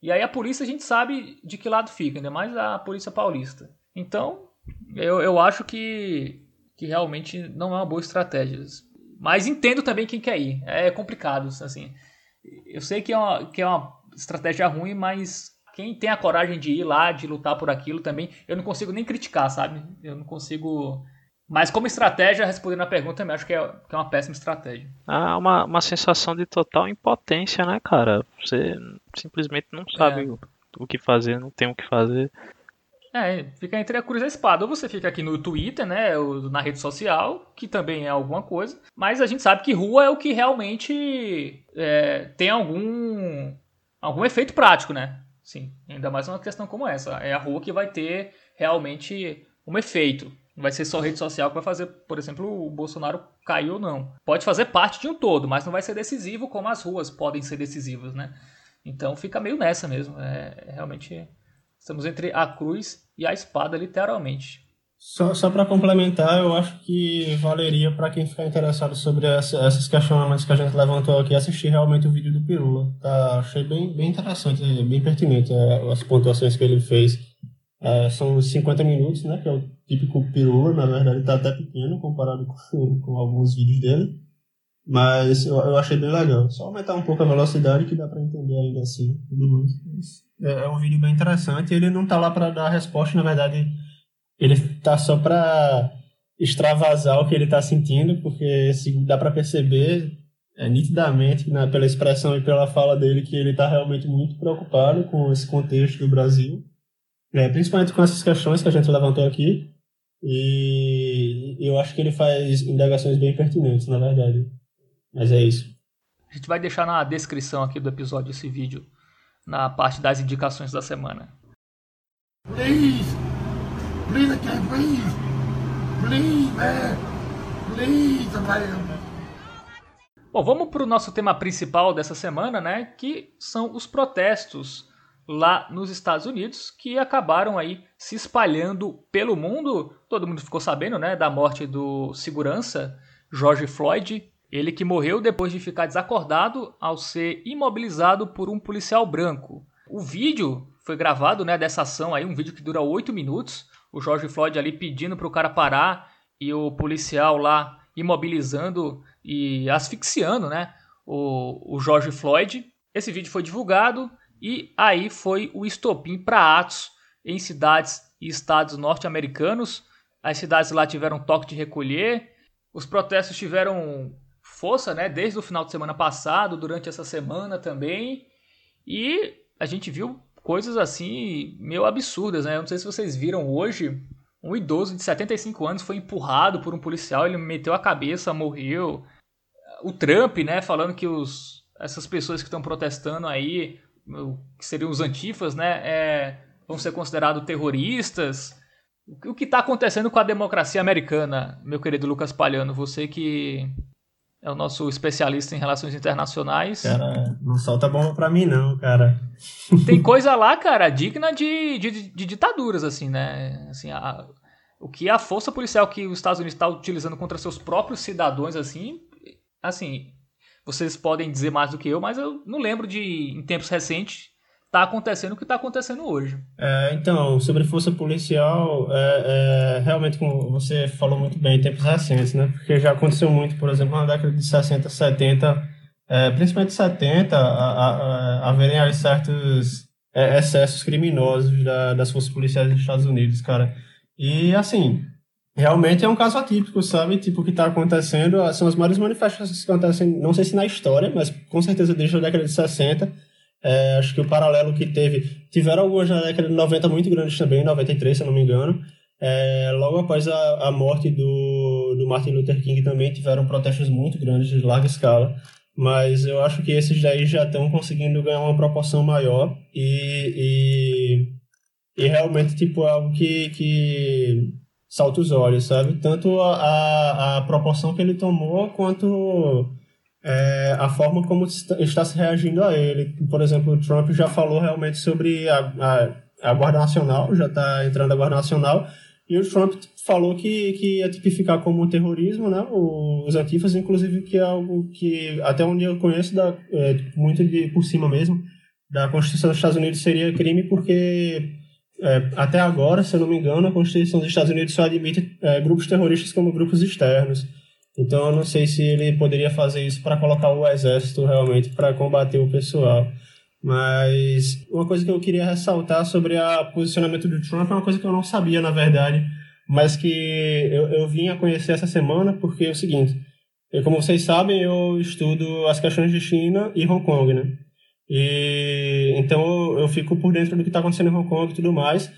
E aí a polícia a gente sabe de que lado fica, ainda mais a polícia paulista. Então, eu, eu acho que que realmente não é uma boa estratégia. Mas entendo também quem quer ir. É complicado, assim. Eu sei que é uma, que é uma estratégia ruim, mas quem tem a coragem de ir lá, de lutar por aquilo também, eu não consigo nem criticar, sabe? Eu não consigo. Mas como estratégia, respondendo a pergunta, eu acho que é, que é uma péssima estratégia. Ah, uma, uma sensação de total impotência, né, cara? Você simplesmente não sabe é. o, o que fazer, não tem o que fazer. É, fica entre a cruz e a espada. Ou você fica aqui no Twitter, né, na rede social, que também é alguma coisa. Mas a gente sabe que rua é o que realmente é, tem algum, algum efeito prático, né? Sim, ainda mais uma questão como essa. É a rua que vai ter realmente um efeito. Não vai ser só rede social que vai fazer, por exemplo, o Bolsonaro cair ou não. Pode fazer parte de um todo, mas não vai ser decisivo como as ruas podem ser decisivas, né? Então fica meio nessa mesmo. É, realmente estamos entre a cruz e a espada, literalmente. Só, só para complementar, eu acho que valeria para quem ficar interessado sobre essa, esses questionamentos que a gente levantou aqui, assistir realmente o vídeo do Pirula. Tá, achei bem, bem interessante, bem pertinente é, as pontuações que ele fez. É, são 50 minutos, né, que é o típico Pirula, na verdade está até pequeno comparado com, com alguns vídeos dele. Mas eu, eu achei bem legal. Só aumentar um pouco a velocidade que dá para entender ainda assim. É, é um vídeo bem interessante. Ele não tá lá para dar resposta, na verdade ele tá só para extravasar o que ele tá sentindo, porque se dá para perceber é, nitidamente na, pela expressão e pela fala dele que ele tá realmente muito preocupado com esse contexto do Brasil, é, principalmente com essas questões que a gente levantou aqui. E eu acho que ele faz indagações bem pertinentes, na verdade. Mas é isso. A gente vai deixar na descrição aqui do episódio esse vídeo, na parte das indicações da semana. Please. Please, can't breathe. Please, man. Please, Bom, vamos para o nosso tema principal dessa semana, né? Que são os protestos lá nos Estados Unidos que acabaram aí se espalhando pelo mundo. Todo mundo ficou sabendo, né, da morte do segurança George Floyd, ele que morreu depois de ficar desacordado ao ser imobilizado por um policial branco. O vídeo foi gravado, né, dessa ação aí, um vídeo que dura 8 minutos o George Floyd ali pedindo para o cara parar e o policial lá imobilizando e asfixiando, né? O, o George Floyd. Esse vídeo foi divulgado e aí foi o estopim para atos em cidades e estados norte-americanos. As cidades lá tiveram toque de recolher. Os protestos tiveram força, né? Desde o final de semana passado, durante essa semana também. E a gente viu coisas assim meio absurdas, né? Eu não sei se vocês viram hoje, um idoso de 75 anos foi empurrado por um policial, ele meteu a cabeça, morreu. O Trump, né, falando que os, essas pessoas que estão protestando aí, que seriam os antifas, né, é, vão ser considerados terroristas. O que está acontecendo com a democracia americana, meu querido Lucas Palhano? Você que é o nosso especialista em relações internacionais. Cara, não solta bomba pra mim, não, cara. Tem coisa lá, cara, digna de, de, de ditaduras, assim, né? Assim, a, o que a força policial que os Estados Unidos está utilizando contra seus próprios cidadãos, assim, assim, vocês podem dizer mais do que eu, mas eu não lembro de, em tempos recentes, está acontecendo o que está acontecendo hoje. É, então, sobre força policial, é, é, realmente, como você falou muito bem, em tempos recentes, né? Porque já aconteceu muito, por exemplo, na década de 60, 70, é, principalmente 70, haverem aí certos é, excessos criminosos da, das forças policiais dos Estados Unidos, cara. E, assim, realmente é um caso atípico, sabe? Tipo, o que está acontecendo são as maiores manifestações que acontecem, não sei se na história, mas com certeza desde a década de 60, é, acho que o paralelo que teve. Tiveram algumas na década de 90 muito grandes também, 93, se eu não me engano. É, logo após a, a morte do, do Martin Luther King também tiveram protestos muito grandes, de larga escala. Mas eu acho que esses daí já estão conseguindo ganhar uma proporção maior e, e, e realmente tipo, é algo que, que salta os olhos, sabe? Tanto a, a, a proporção que ele tomou quanto é, a forma como está se reagindo a ele. Por exemplo, o Trump já falou realmente sobre a, a, a Guarda Nacional, já está entrando a Guarda Nacional, e o Trump falou que, que ia tipificar como terrorismo né, os antifas, inclusive que é algo que, até onde eu conheço, da, é, muito de, por cima mesmo, da Constituição dos Estados Unidos seria crime porque é, até agora, se eu não me engano, a Constituição dos Estados Unidos só admite é, grupos terroristas como grupos externos. Então eu não sei se ele poderia fazer isso para colocar o exército realmente para combater o pessoal. Mas uma coisa que eu queria ressaltar sobre o posicionamento do Trump é uma coisa que eu não sabia, na verdade, mas que eu, eu vim a conhecer essa semana porque é o seguinte: eu, como vocês sabem, eu estudo as questões de China e Hong Kong, né? E então eu, eu fico por dentro do que está acontecendo em Hong Kong e tudo mais.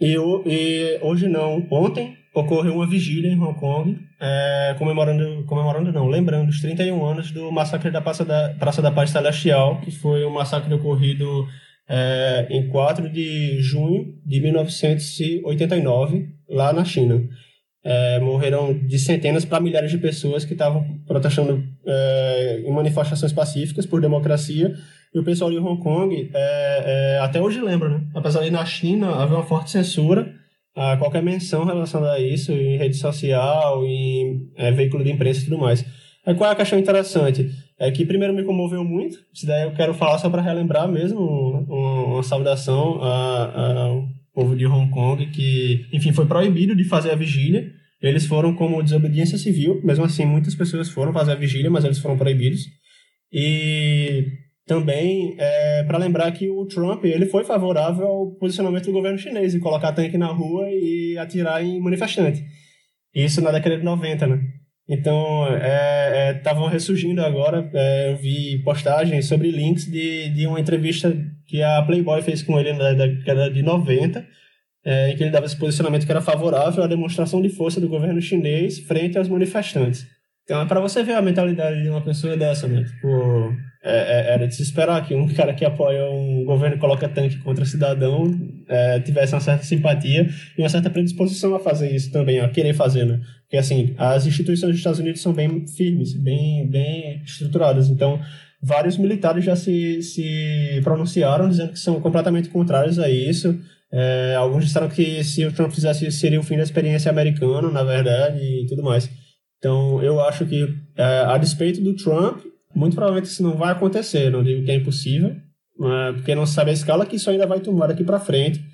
E, eu, e hoje não, ontem ocorreu uma vigília em Hong Kong, é, comemorando, comemorando não, lembrando os 31 anos do massacre da Praça da, Praça da Paz Celestial, que foi um massacre ocorrido é, em 4 de junho de 1989, lá na China. É, morreram de centenas para milhares de pessoas que estavam protestando é, em manifestações pacíficas por democracia. E o pessoal de Hong Kong é, é até hoje lembra, né? Apesar de na China haver uma forte censura a qualquer menção relacionada a isso em rede social, em é, veículo de imprensa e tudo mais. Aí qual é a questão interessante? É que primeiro me comoveu muito, isso daí eu quero falar só para relembrar mesmo uma, uma saudação ao povo de Hong Kong que, enfim, foi proibido de fazer a vigília. Eles foram como desobediência civil, mesmo assim muitas pessoas foram fazer a vigília, mas eles foram proibidos. E também é, para lembrar que o Trump ele foi favorável ao posicionamento do governo chinês de colocar tanque na rua e atirar em manifestante. Isso na década de 90, né? Então, estavam é, é, ressurgindo agora, é, eu vi postagens sobre links de, de uma entrevista que a Playboy fez com ele na década de 90, é, em que ele dava esse posicionamento que era favorável à demonstração de força do governo chinês frente aos manifestantes. Então, é para você ver a mentalidade de uma pessoa dessa, né? Tipo, é, é, era de se esperar que um cara que apoia um governo que coloca tanque contra cidadão é, tivesse uma certa simpatia e uma certa predisposição a fazer isso também, a querer fazer, né? Porque, assim, as instituições dos Estados Unidos são bem firmes, bem, bem estruturadas. Então, vários militares já se, se pronunciaram dizendo que são completamente contrários a isso. É, alguns disseram que se o Trump fizesse isso seria o fim da experiência americana, na verdade, e tudo mais. Então, eu acho que, é, a despeito do Trump, muito provavelmente isso não vai acontecer, não digo que é impossível, é, porque não se sabe a escala que isso ainda vai tomar daqui para frente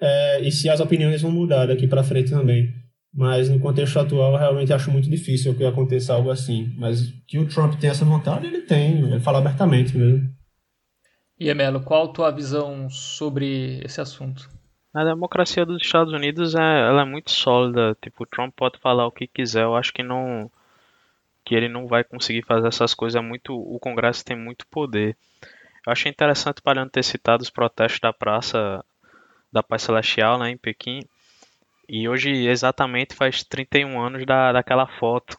é, e se as opiniões vão mudar daqui para frente também. Mas no contexto atual, eu realmente acho muito difícil que aconteça algo assim. Mas que o Trump tem essa vontade, ele tem, ele fala abertamente mesmo. E Emelo, qual a tua visão sobre esse assunto? A democracia dos Estados Unidos é, ela é muito sólida. Tipo, o Trump pode falar o que quiser. Eu acho que não que ele não vai conseguir fazer essas coisas. Muito, o Congresso tem muito poder. Eu achei interessante para ter citado os protestos da Praça da Paz Celestial, né, em Pequim. E hoje exatamente faz 31 anos da, daquela foto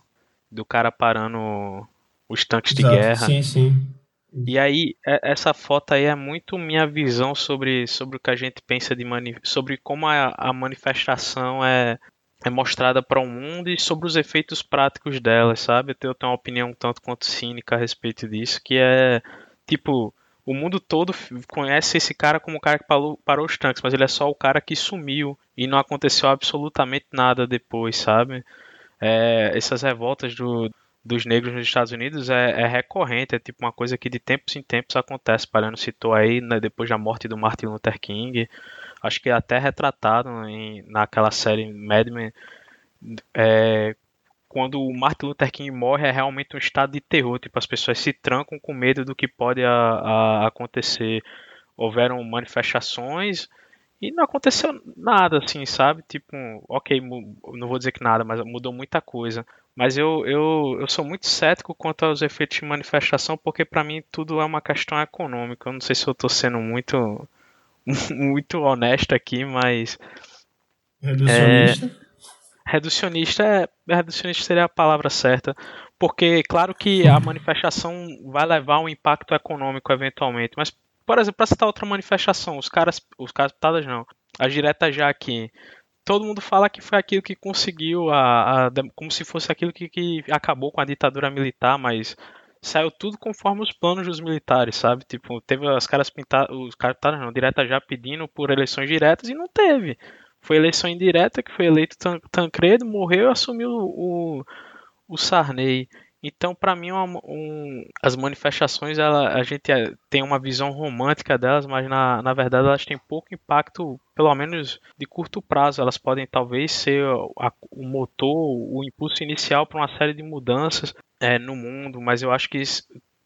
do cara parando os tanques Exato, de guerra. Sim, sim. E aí, é, essa foto aí é muito minha visão sobre, sobre o que a gente pensa de mani sobre como a, a manifestação é, é mostrada para o mundo e sobre os efeitos práticos dela, sabe? Eu tenho uma opinião tanto quanto cínica a respeito disso, que é tipo, o mundo todo conhece esse cara como o cara que parou, parou os tanques, mas ele é só o cara que sumiu e não aconteceu absolutamente nada depois, sabe? É, essas revoltas do, dos negros nos Estados Unidos é, é, recorrente, é tipo uma coisa que de tempos em tempos acontece. Palhano citou aí, né, depois da morte do Martin Luther King, acho que é até retratado em, naquela série Mad Men, é, quando o Martin Luther King morre é realmente um estado de terror, tipo as pessoas se trancam com medo do que pode a, a acontecer. Houveram manifestações e não aconteceu nada assim, sabe? Tipo, ok, não vou dizer que nada, mas mudou muita coisa. Mas eu, eu, eu sou muito cético quanto aos efeitos de manifestação, porque para mim tudo é uma questão econômica. Eu não sei se eu estou sendo muito muito honesto aqui, mas. Reducionista? É, reducionista, é, reducionista seria a palavra certa. Porque, claro que a manifestação vai levar um impacto econômico eventualmente, mas, por exemplo, para citar outra manifestação, os caras, os caras pitadas não, as diretas já aqui, todo mundo fala que foi aquilo que conseguiu, a, a como se fosse aquilo que, que acabou com a ditadura militar, mas saiu tudo conforme os planos dos militares, sabe? Tipo, teve as caras pintadas, os caras não, direta já pedindo por eleições diretas e não teve. Foi eleição indireta que foi eleito Tancredo, morreu e assumiu o, o Sarney. Então, para mim, uma, um, as manifestações, ela, a gente é, tem uma visão romântica delas, mas na, na verdade elas têm pouco impacto, pelo menos de curto prazo. Elas podem talvez ser a, o motor, o impulso inicial para uma série de mudanças é, no mundo, mas eu acho que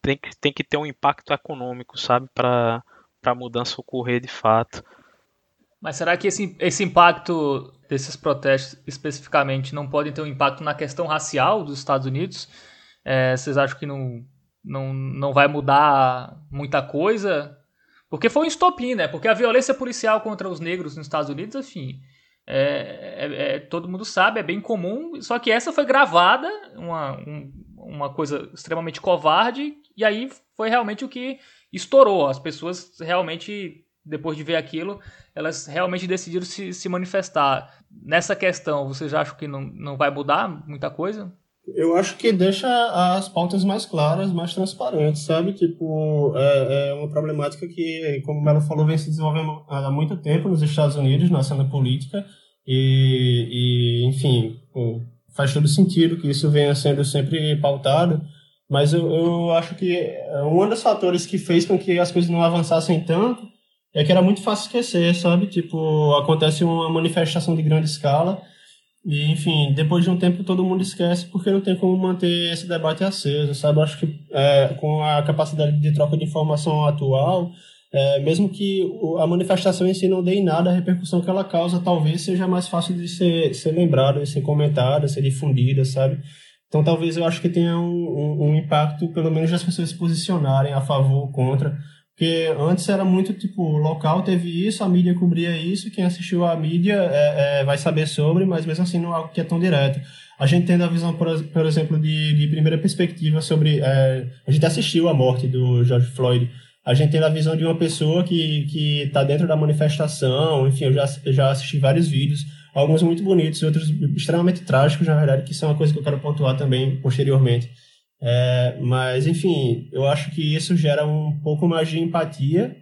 tem que, tem que ter um impacto econômico, sabe, para a mudança ocorrer de fato. Mas será que esse, esse impacto desses protestos especificamente não pode ter um impacto na questão racial dos Estados Unidos? É, vocês acham que não, não, não vai mudar muita coisa? Porque foi um estopim, né? Porque a violência policial contra os negros nos Estados Unidos, enfim, é, é, é, todo mundo sabe, é bem comum. Só que essa foi gravada, uma, um, uma coisa extremamente covarde, e aí foi realmente o que estourou. As pessoas realmente depois de ver aquilo, elas realmente decidiram se, se manifestar. Nessa questão, vocês acham que não, não vai mudar muita coisa? Eu acho que deixa as pautas mais claras, mais transparentes, sabe? Tipo, é, é uma problemática que, como Melo falou, vem se desenvolvendo há muito tempo nos Estados Unidos, na cena política, e, e enfim, faz todo sentido que isso venha sendo sempre pautado, mas eu, eu acho que um dos fatores que fez com que as coisas não avançassem tanto é que era muito fácil esquecer, sabe? Tipo, acontece uma manifestação de grande escala e, enfim, depois de um tempo todo mundo esquece porque não tem como manter esse debate aceso, sabe? Acho que é, com a capacidade de troca de informação atual, é, mesmo que a manifestação em si não dê em nada, a repercussão que ela causa talvez seja mais fácil de ser, ser lembrada, ser comentada, ser difundida, sabe? Então talvez eu acho que tenha um, um, um impacto, pelo menos das pessoas se posicionarem a favor ou contra porque antes era muito tipo, local teve isso, a mídia cobria isso, quem assistiu à mídia é, é, vai saber sobre, mas mesmo assim não é algo que é tão direto. A gente tendo a visão, por, por exemplo, de, de primeira perspectiva sobre. É, a gente assistiu a morte do George Floyd. A gente tendo a visão de uma pessoa que está dentro da manifestação, enfim, eu já, já assisti vários vídeos, alguns muito bonitos, outros extremamente trágicos, na verdade, que são uma coisa que eu quero pontuar também posteriormente. É, mas, enfim, eu acho que isso gera um pouco mais de empatia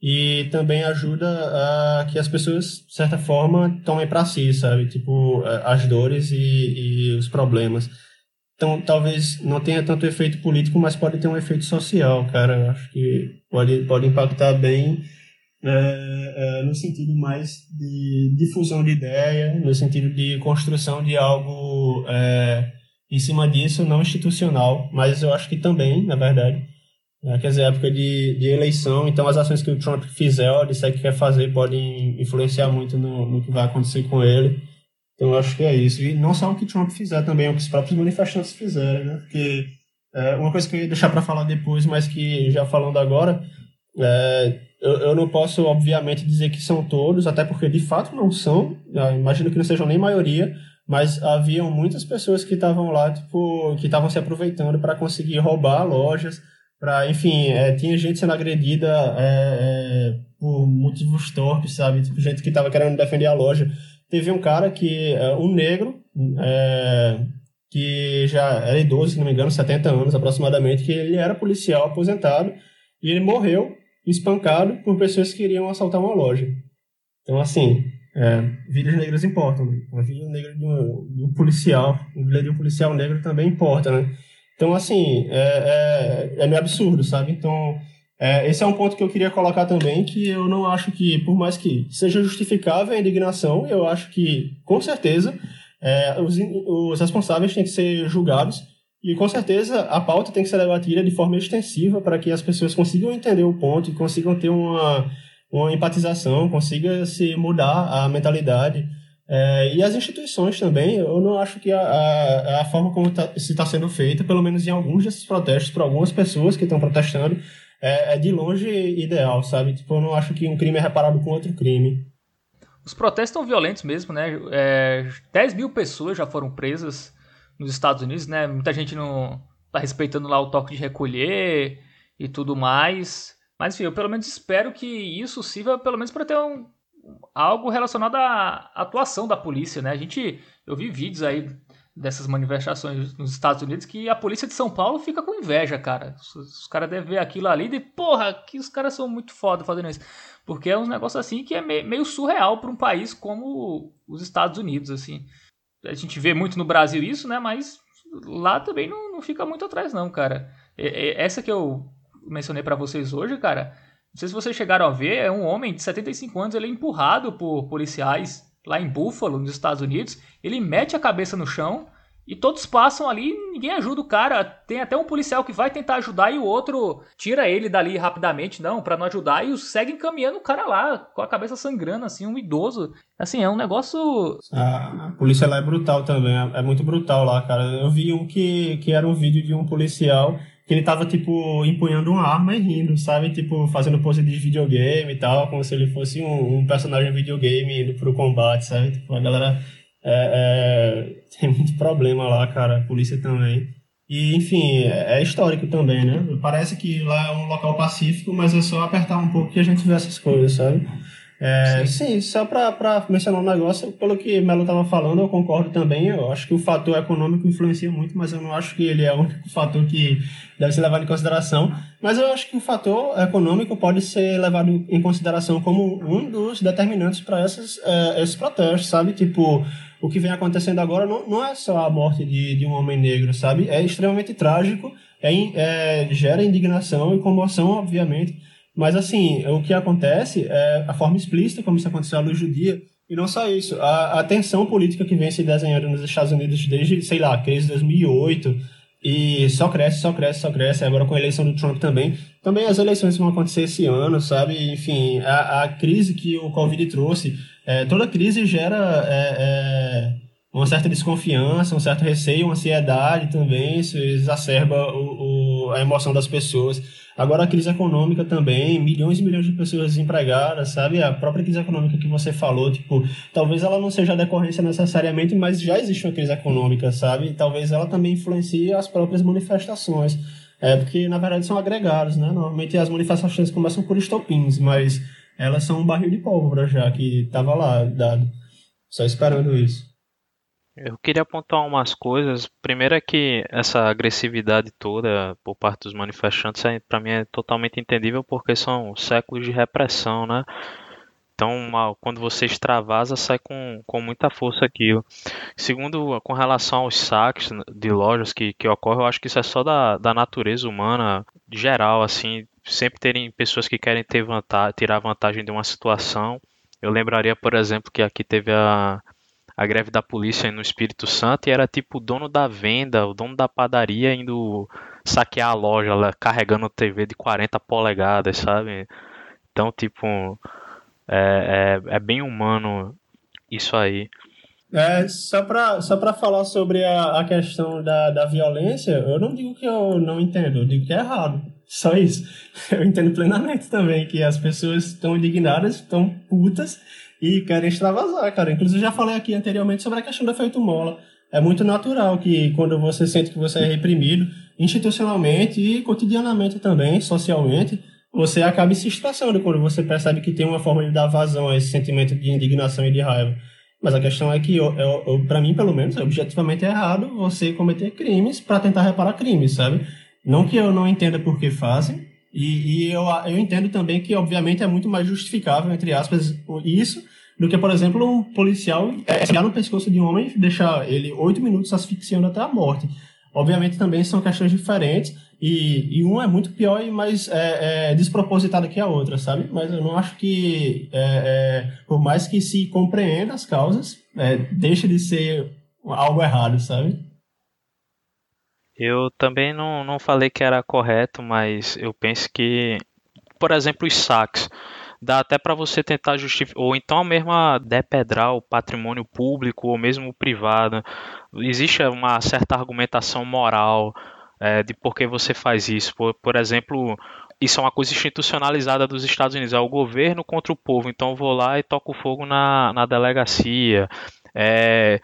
e também ajuda a que as pessoas, de certa forma, tomem para si, sabe? Tipo, as dores e, e, os problemas. Então, talvez não tenha tanto efeito político, mas pode ter um efeito social, cara. Eu acho que pode, pode impactar bem é, é, no sentido mais de difusão de ideia, no sentido de construção de algo é, em cima disso, não institucional, mas eu acho que também, na verdade, é, quer dizer, época de, de eleição, então as ações que o Trump fizer, ou disser que quer fazer, podem influenciar muito no, no que vai acontecer com ele. Então eu acho que é isso. E não só o que Trump fizer, também o que os próprios manifestantes fizerem, né? Porque é, uma coisa que eu ia deixar para falar depois, mas que já falando agora, é, eu, eu não posso, obviamente, dizer que são todos, até porque de fato não são, imagino que não sejam nem maioria, mas haviam muitas pessoas que estavam lá, tipo, que estavam se aproveitando para conseguir roubar lojas, para, enfim, é, tinha gente sendo agredida é, é, por motivos torpes, sabe? Tipo, gente que estava querendo defender a loja. Teve um cara que, é, um negro, é, que já era idoso, se não me engano, 70 anos aproximadamente, que ele era policial aposentado e ele morreu espancado por pessoas que queriam assaltar uma loja. Então, assim, é, vidas negras importam. Né? A vida negra de um policial, a vida de um policial negro também importa, né? Então, assim, é, é, é meio absurdo, sabe? Então, é, esse é um ponto que eu queria colocar também, que eu não acho que, por mais que seja justificável a indignação, eu acho que, com certeza, é, os, os responsáveis têm que ser julgados e, com certeza, a pauta tem que ser debatida de forma extensiva para que as pessoas consigam entender o ponto e consigam ter uma uma empatização, consiga se mudar a mentalidade. É, e as instituições também, eu não acho que a, a, a forma como tá, se está sendo feita, pelo menos em alguns desses protestos, por algumas pessoas que estão protestando, é, é, de longe ideal, sabe? Tipo, eu não acho que um crime é reparado com outro crime. Os protestos estão violentos mesmo, né? É, 10 mil pessoas já foram presas nos Estados Unidos, né? Muita gente não está respeitando lá o toque de recolher e tudo mais. Mas enfim, eu pelo menos espero que isso sirva pelo menos para ter um, algo relacionado à atuação da polícia, né? A gente, eu vi vídeos aí dessas manifestações nos Estados Unidos que a polícia de São Paulo fica com inveja, cara. Os, os caras devem ver aquilo ali e, porra, que os caras são muito foda fazendo isso. Porque é um negócio assim que é meio surreal para um país como os Estados Unidos, assim. A gente vê muito no Brasil isso, né? Mas lá também não, não fica muito atrás, não, cara. Essa que eu mencionei para vocês hoje, cara, não sei se vocês chegaram a ver, é um homem de 75 anos, ele é empurrado por policiais lá em Buffalo, nos Estados Unidos, ele mete a cabeça no chão e todos passam ali, ninguém ajuda o cara. Tem até um policial que vai tentar ajudar e o outro tira ele dali rapidamente, não, para não ajudar, e segue caminhando o cara lá, com a cabeça sangrando, assim, um idoso. Assim, é um negócio. A polícia lá é brutal também, é, é muito brutal lá, cara. Eu vi um que, que era um vídeo de um policial que ele tava, tipo, empunhando uma arma e rindo, sabe? Tipo, fazendo pose de videogame e tal, como se ele fosse um, um personagem videogame indo pro combate, sabe? Tipo, a galera é, é, tem muito problema lá, cara. A polícia também. E, enfim, é histórico também, né? Parece que lá é um local pacífico, mas é só apertar um pouco que a gente vê essas coisas, sabe? É, sim. sim. só para mencionar um negócio, pelo que Melo estava falando, eu concordo também. Eu acho que o fator econômico influencia muito, mas eu não acho que ele é o único fator que deve ser levado em consideração. Mas eu acho que o fator econômico pode ser levado em consideração como um dos determinantes para esses, é, esses protestos, sabe? Tipo, o que vem acontecendo agora não, não é só a morte de, de um homem negro, sabe? É extremamente trágico, é, é, gera indignação e comoção, obviamente mas, assim, o que acontece é a forma explícita como isso aconteceu à luz do dia, e não só isso, a, a tensão política que vem se desenhando nos Estados Unidos desde, sei lá, crise de 2008, e só cresce, só cresce, só cresce, agora com a eleição do Trump também. Também as eleições vão acontecer esse ano, sabe? Enfim, a, a crise que o Covid trouxe, é, toda crise gera é, é, uma certa desconfiança, um certo receio, uma ansiedade também, isso exacerba o, o, a emoção das pessoas. Agora a crise econômica também, milhões e milhões de pessoas desempregadas, sabe? A própria crise econômica que você falou, tipo, talvez ela não seja a decorrência necessariamente, mas já existe uma crise econômica, sabe? talvez ela também influencie as próprias manifestações. É, porque na verdade são agregados, né? Normalmente as manifestações começam por estopins, mas elas são um barril de pólvora já que estava lá dado, só esperando isso. Eu queria apontar umas coisas. Primeiro é que essa agressividade toda por parte dos manifestantes, é, para mim, é totalmente entendível porque são séculos de repressão, né? Então, quando você extravasa, sai com, com muita força aquilo. Segundo, com relação aos saques de lojas que, que ocorrem, eu acho que isso é só da, da natureza humana geral, assim, sempre terem pessoas que querem ter vantagem, tirar vantagem de uma situação. Eu lembraria, por exemplo, que aqui teve a, a greve da polícia no Espírito Santo e era tipo o dono da venda, o dono da padaria indo saquear a loja, lá, carregando TV de 40 polegadas, sabe? Então, tipo, é, é, é bem humano isso aí. É, só para só pra falar sobre a, a questão da, da violência, eu não digo que eu não entendo, eu digo que é errado. Só isso. Eu entendo plenamente também que as pessoas estão indignadas, estão putas, e querem extravasar, cara. Inclusive, já falei aqui anteriormente sobre a questão do efeito mola. É muito natural que quando você sente que você é reprimido, institucionalmente e cotidianamente também, socialmente, você acabe se estressando quando você percebe que tem uma forma de dar vazão a esse sentimento de indignação e de raiva. Mas a questão é que, para mim, pelo menos, é objetivamente errado você cometer crimes para tentar reparar crimes, sabe? Não que eu não entenda por que fazem, e, e eu, eu entendo também que, obviamente, é muito mais justificável, entre aspas, isso, do que, por exemplo, um policial pegar no pescoço de um homem e deixar ele oito minutos asfixiando até a morte. Obviamente, também são questões diferentes, e, e uma é muito pior e mais é, é, despropositada que a outra, sabe? Mas eu não acho que, é, é por mais que se compreenda as causas, é, deixa de ser algo errado, sabe? Eu também não, não falei que era correto, mas eu penso que, por exemplo, os saques dá até para você tentar justificar, ou então mesmo depedrar o patrimônio público ou mesmo privado. Existe uma certa argumentação moral é, de por que você faz isso. Por, por exemplo, isso é uma coisa institucionalizada dos Estados Unidos, é o governo contra o povo, então eu vou lá e toco fogo na, na delegacia. É,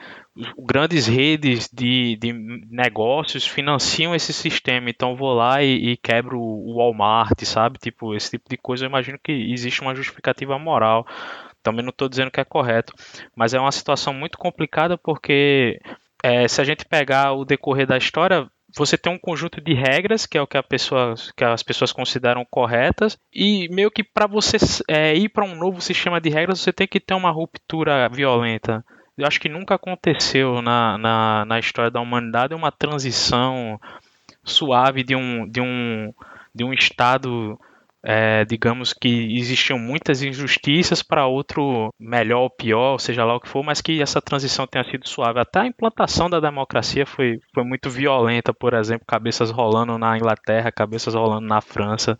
grandes redes de, de negócios financiam esse sistema, então vou lá e, e quebro o Walmart, sabe? Tipo, esse tipo de coisa eu imagino que existe uma justificativa moral. Também não estou dizendo que é correto, mas é uma situação muito complicada porque é, se a gente pegar o decorrer da história, você tem um conjunto de regras que é o que, pessoa, que as pessoas consideram corretas e meio que para você é, ir para um novo sistema de regras você tem que ter uma ruptura violenta eu acho que nunca aconteceu na, na, na história da humanidade uma transição suave de um, de um, de um estado, é, digamos que existiam muitas injustiças para outro melhor ou pior, seja lá o que for, mas que essa transição tenha sido suave. Até a implantação da democracia foi, foi muito violenta, por exemplo, cabeças rolando na Inglaterra, cabeças rolando na França.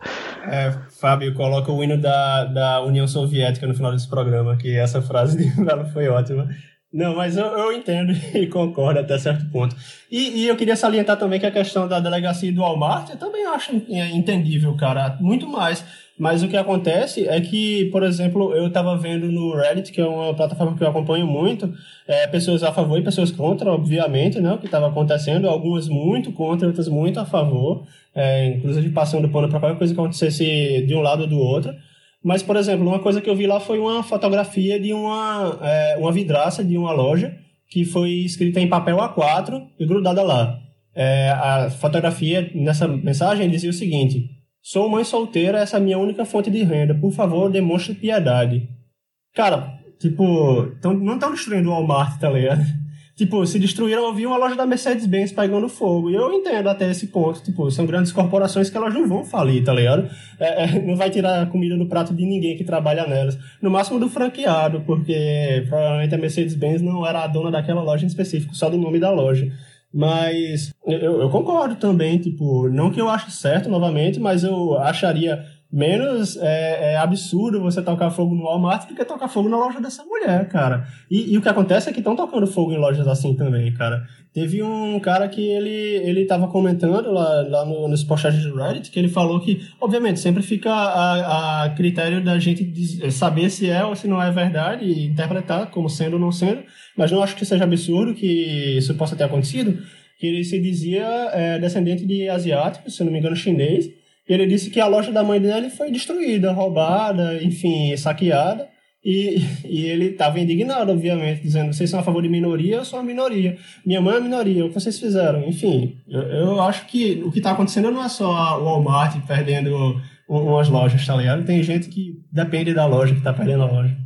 É, Fábio, coloca o hino da, da União Soviética no final desse programa, que essa frase de Melo foi ótima. Não, mas eu, eu entendo e concordo até certo ponto. E, e, eu queria salientar também que a questão da delegacia do Walmart eu também acho entendível, cara. Muito mais. Mas o que acontece é que, por exemplo, eu estava vendo no Reddit, que é uma plataforma que eu acompanho muito, é, pessoas a favor e pessoas contra, obviamente, né, o que estava acontecendo, algumas muito contra, outras muito a favor, é, inclusive passando pano para qualquer coisa que acontecesse de um lado ou do outro. Mas, por exemplo, uma coisa que eu vi lá foi uma fotografia de uma, é, uma vidraça de uma loja que foi escrita em papel A4 e grudada lá. É, a fotografia nessa mensagem dizia o seguinte: Sou mãe solteira, essa é a minha única fonte de renda. Por favor, demonstre piedade. Cara, tipo, tão, não estão destruindo o Walmart, tá ligado? Tipo, se destruíram, eu vi uma loja da Mercedes-Benz pegando fogo. E eu entendo até esse ponto. Tipo, são grandes corporações que elas não vão falir, tá ligado? É, é, não vai tirar a comida do prato de ninguém que trabalha nelas. No máximo do franqueado, porque provavelmente a Mercedes-Benz não era a dona daquela loja em específico, só do nome da loja. Mas eu, eu concordo também, tipo, não que eu ache certo novamente, mas eu acharia menos é, é, absurdo você tocar fogo no Walmart do que tocar fogo na loja dessa mulher, cara. E, e o que acontece é que estão tocando fogo em lojas assim também, cara. Teve um cara que ele, ele tava comentando lá, lá no, nos postagens do Reddit que ele falou que, obviamente, sempre fica a, a critério da gente saber se é ou se não é verdade e interpretar como sendo ou não sendo, mas não acho que seja absurdo que isso possa ter acontecido, que ele se dizia é, descendente de asiáticos, se não me engano chinês, ele disse que a loja da mãe dele foi destruída, roubada, enfim, saqueada, e, e ele estava indignado, obviamente, dizendo: vocês são a favor de minoria, eu sou a minoria. Minha mãe é a minoria, o que vocês fizeram? Enfim, eu, eu acho que o que está acontecendo não é só o Walmart perdendo umas lojas, tá ligado? Tem gente que depende da loja, que está perdendo a loja.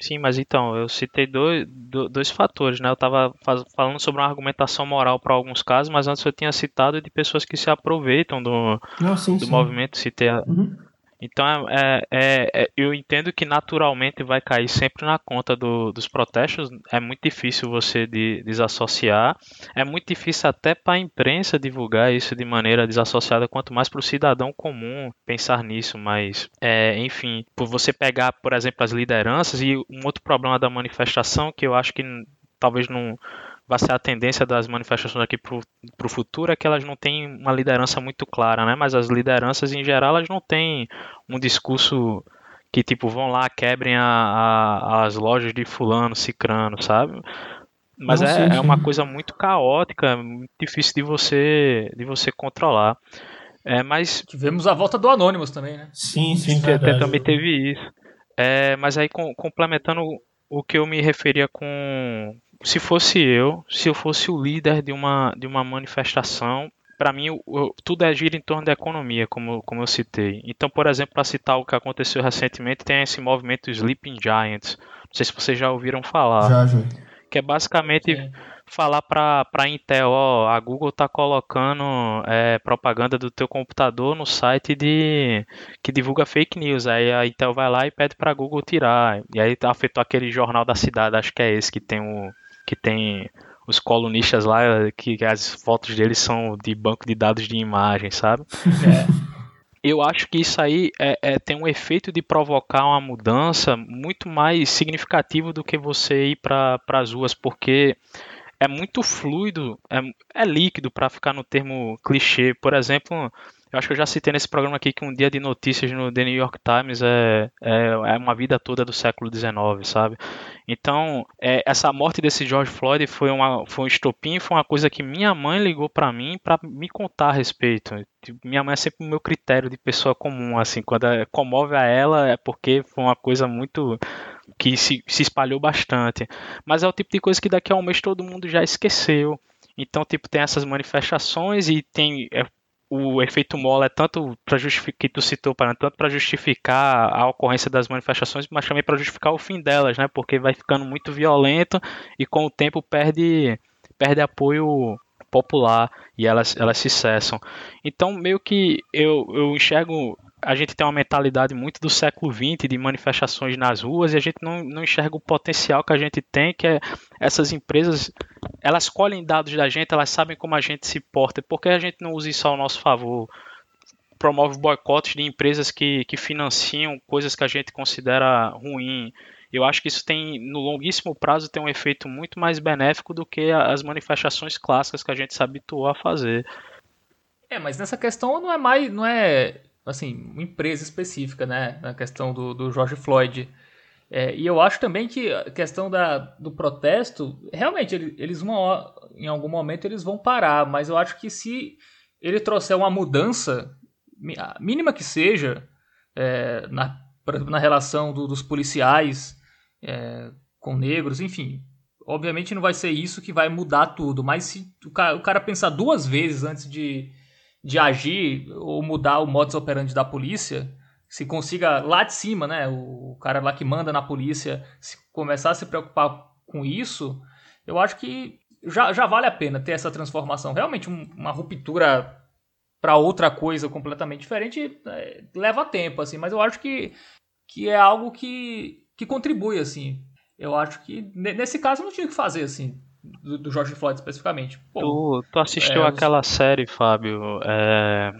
Sim, mas então, eu citei dois, dois fatores, né? Eu estava falando sobre uma argumentação moral para alguns casos, mas antes eu tinha citado de pessoas que se aproveitam do, Não, sim, do sim. movimento, citei a, uhum. Então, é, é, é, eu entendo que naturalmente vai cair sempre na conta do, dos protestos. É muito difícil você de, desassociar. É muito difícil até para a imprensa divulgar isso de maneira desassociada, quanto mais para o cidadão comum pensar nisso. Mas, é, enfim, por você pegar, por exemplo, as lideranças e um outro problema da manifestação que eu acho que talvez não vai ser a tendência das manifestações aqui para o futuro é que elas não têm uma liderança muito clara, né? Mas as lideranças em geral elas não têm um discurso que tipo vão lá quebrem a, a, as lojas de fulano, cicrano, sabe? Mas é, é uma coisa muito caótica, muito difícil de você de você controlar. É, mas tivemos a volta do Anonymous também, né? Sim, sim, verdade. também teve isso. É, mas aí com, complementando o que eu me referia com se fosse eu, se eu fosse o líder de uma, de uma manifestação, para mim o, tudo é gira em torno da economia, como, como eu citei. Então, por exemplo, para citar o que aconteceu recentemente, tem esse movimento Sleeping Giants. Não sei se vocês já ouviram falar. Já, já. Que é basicamente Sim. falar para a Intel, ó, a Google está colocando é, propaganda do teu computador no site de que divulga fake news. Aí a Intel vai lá e pede para a Google tirar. E aí afetou aquele jornal da cidade, acho que é esse que tem o que tem os colunistas lá, que as fotos deles são de banco de dados de imagem, sabe? É. Eu acho que isso aí é, é, tem um efeito de provocar uma mudança muito mais significativo do que você ir para as ruas, porque é muito fluido, é, é líquido para ficar no termo clichê. Por exemplo, eu acho que eu já citei nesse programa aqui que um dia de notícias no The New York Times é, é, é uma vida toda do século XIX, sabe? Então, é, essa morte desse George Floyd foi, uma, foi um estopim, foi uma coisa que minha mãe ligou para mim para me contar a respeito. Minha mãe é sempre o meu critério de pessoa comum, assim, quando é, comove a ela é porque foi uma coisa muito que se, se espalhou bastante. Mas é o tipo de coisa que daqui a um mês todo mundo já esqueceu. Então, tipo, tem essas manifestações e tem é, o efeito mola é tanto para justificar que tu citou para tanto para justificar a ocorrência das manifestações, mas também para justificar o fim delas, né? Porque vai ficando muito violento e com o tempo perde perde apoio popular e elas elas se cessam. Então meio que eu, eu enxergo a gente tem uma mentalidade muito do século XX de manifestações nas ruas e a gente não, não enxerga o potencial que a gente tem, que é essas empresas, elas colhem dados da gente, elas sabem como a gente se porta, por que a gente não usa isso ao nosso favor? Promove boicotes de empresas que, que financiam coisas que a gente considera ruim. Eu acho que isso tem, no longuíssimo prazo, tem um efeito muito mais benéfico do que as manifestações clássicas que a gente se habituou a fazer. É, mas nessa questão não é mais, não é assim, uma empresa específica, né? Na questão do, do George Floyd. É, e eu acho também que a questão da, do protesto, realmente, eles vão, em algum momento eles vão parar, mas eu acho que se ele trouxer uma mudança, mínima que seja, é, na, na relação do, dos policiais é, com negros, enfim, obviamente não vai ser isso que vai mudar tudo, mas se o cara, o cara pensar duas vezes antes de, de agir ou mudar o modus operandi da polícia, se consiga lá de cima, né, o cara lá que manda na polícia, se começar a se preocupar com isso, eu acho que já, já vale a pena ter essa transformação. Realmente, um, uma ruptura para outra coisa completamente diferente é, leva tempo, assim, mas eu acho que, que é algo que, que contribui, assim. Eu acho que nesse caso não tinha o que fazer, assim, do, do George Floyd especificamente. Pô, tu, tu assistiu é, aquela os... série, Fábio? É,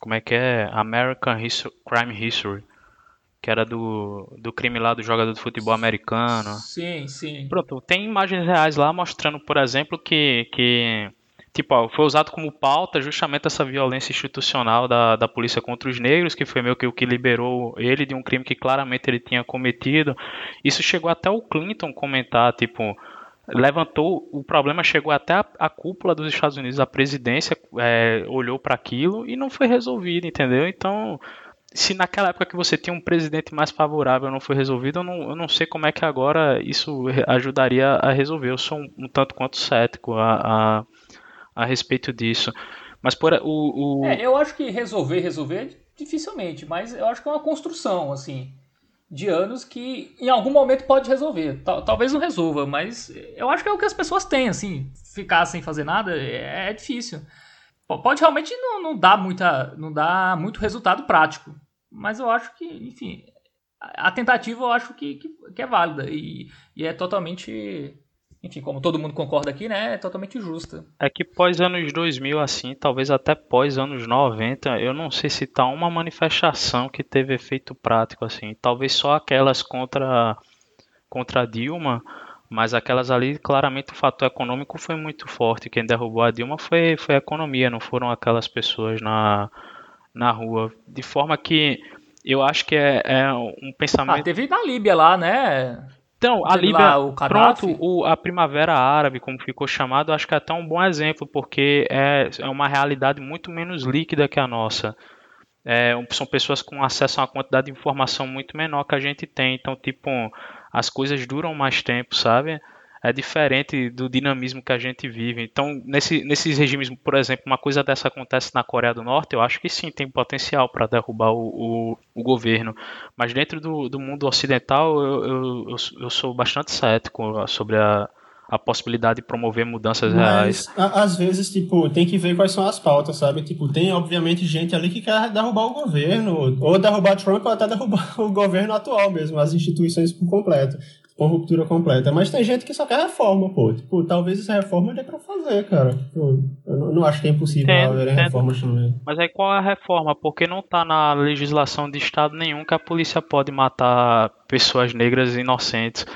como é que é? American History, Crime History. Que era do, do crime lá do jogador de futebol americano. Sim, sim. Pronto, tem imagens reais lá mostrando, por exemplo, que, que tipo, ó, foi usado como pauta justamente essa violência institucional da, da polícia contra os negros, que foi meio que o que liberou ele de um crime que claramente ele tinha cometido. Isso chegou até o Clinton comentar, tipo, levantou o problema chegou até a, a, cúpula dos Estados Unidos a presidência é, olhou para aquilo e não foi resolvido entendeu? Então se naquela época que você tinha um presidente mais favorável não foi resolvido eu não, eu não sei como é que agora isso ajudaria a resolver. Eu sou um, um tanto quanto cético a, a, a respeito disso. Mas por o, o... É, eu acho que resolver resolver dificilmente mas eu acho que é uma construção assim de anos que em algum momento pode resolver. Talvez não resolva, mas eu acho que é o que as pessoas têm, assim. Ficar sem fazer nada é, é difícil. Pode realmente não, não, dar muita, não dar muito resultado prático. Mas eu acho que, enfim, a tentativa eu acho que, que, que é válida e, e é totalmente enfim, como todo mundo concorda aqui, né, é totalmente justa. É que pós anos 2000, assim, talvez até pós anos 90, eu não sei se tá uma manifestação que teve efeito prático, assim. Talvez só aquelas contra, contra Dilma, mas aquelas ali, claramente o fator econômico foi muito forte. Quem derrubou a Dilma foi, foi a economia, não foram aquelas pessoas na, na rua. De forma que eu acho que é, é um pensamento. Ah, teve na Líbia lá, né? Então, a Líbia, o pronto, o, a Primavera Árabe, como ficou chamado, acho que é até um bom exemplo, porque é, é uma realidade muito menos líquida que a nossa. É, são pessoas com acesso a uma quantidade de informação muito menor que a gente tem. Então, tipo, as coisas duram mais tempo, sabe? É diferente do dinamismo que a gente vive. Então, nesse, nesses regimes, por exemplo, uma coisa dessa acontece na Coreia do Norte, eu acho que sim, tem potencial para derrubar o, o, o, governo. Mas dentro do, do mundo ocidental, eu, eu, eu, sou bastante cético sobre a, a possibilidade de promover mudanças Mas, reais. A, às vezes, tipo, tem que ver quais são as pautas, sabe? Tipo, tem, obviamente, gente ali que quer derrubar o governo, ou derrubar Trump, ou até derrubar o governo atual mesmo, as instituições por completo com ruptura completa. Mas tem gente que só quer reforma, pô. Tipo, talvez essa reforma dê pra fazer, cara. Tipo, eu não acho que é impossível haver reformas também. Mas aí qual é a reforma? Porque não tá na legislação de estado nenhum que a polícia pode matar pessoas negras inocentes.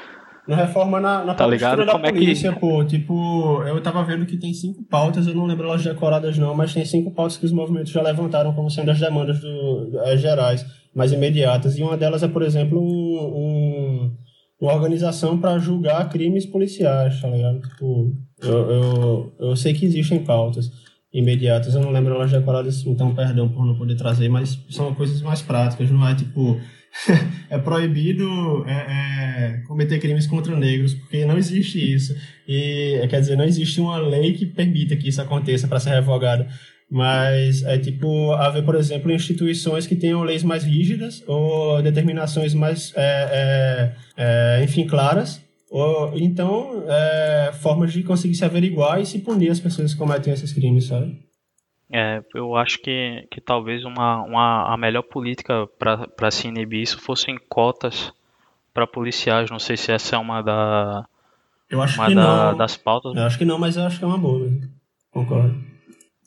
Na reforma na, na tá ligado? da Como polícia, é que... pô. Tipo, eu tava vendo que tem cinco pautas, eu não lembro elas decoradas não, mas tem cinco pautas que os movimentos já levantaram como sendo as demandas do, as gerais, mais imediatas. E uma delas é, por exemplo, um, um uma organização para julgar crimes policiais, tá ligado? Tipo, eu, eu, eu sei que existem pautas imediatas, eu não lembro elas decoradas, então perdão por não poder trazer, mas são coisas mais práticas, não é tipo é proibido é, é, cometer crimes contra negros, porque não existe isso. E quer dizer, não existe uma lei que permita que isso aconteça para ser revogado. Mas é tipo haver, por exemplo, instituições que tenham leis mais rígidas ou determinações mais, é, é, é, enfim, claras. Ou, então, é, formas de conseguir se averiguar e se punir as pessoas que cometem esses crimes, sabe? É, eu acho que, que talvez uma, uma, a melhor política para se inibir isso fossem cotas para policiais. Não sei se essa é uma, da, eu acho uma que da, não. das pautas. Eu acho que não, mas eu acho que é uma boa. Concordo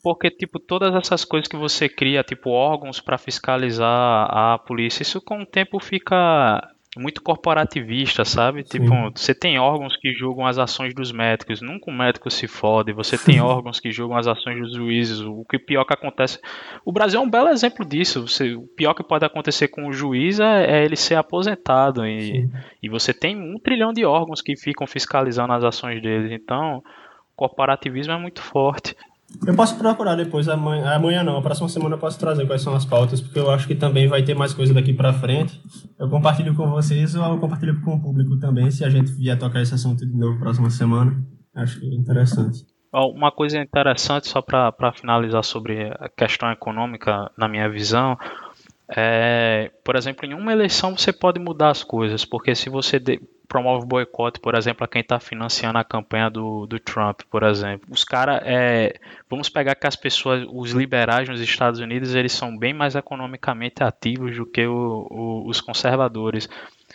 porque tipo todas essas coisas que você cria, tipo órgãos para fiscalizar a polícia, isso com o tempo fica muito corporativista, sabe? Sim. Tipo, você tem órgãos que julgam as ações dos médicos, nunca um médico se fode. Você tem órgãos que julgam as ações dos juízes. O que pior que acontece. O Brasil é um belo exemplo disso. Você, o pior que pode acontecer com o juiz é, é ele ser aposentado. E, e você tem um trilhão de órgãos que ficam fiscalizando as ações deles. Então, o corporativismo é muito forte. Eu posso procurar depois, amanhã, amanhã não, a próxima semana eu posso trazer quais são as pautas, porque eu acho que também vai ter mais coisa daqui para frente. Eu compartilho com vocês ou eu compartilho com o público também, se a gente vier tocar esse assunto de novo próxima semana. Acho que é interessante. Uma coisa interessante, só para finalizar sobre a questão econômica, na minha visão, é, por exemplo, em uma eleição você pode mudar as coisas, porque se você de, promove boicote, por exemplo, a quem está financiando a campanha do, do Trump, por exemplo. Os caras, é, vamos pegar que as pessoas, os liberais nos Estados Unidos, eles são bem mais economicamente ativos do que o, o, os conservadores.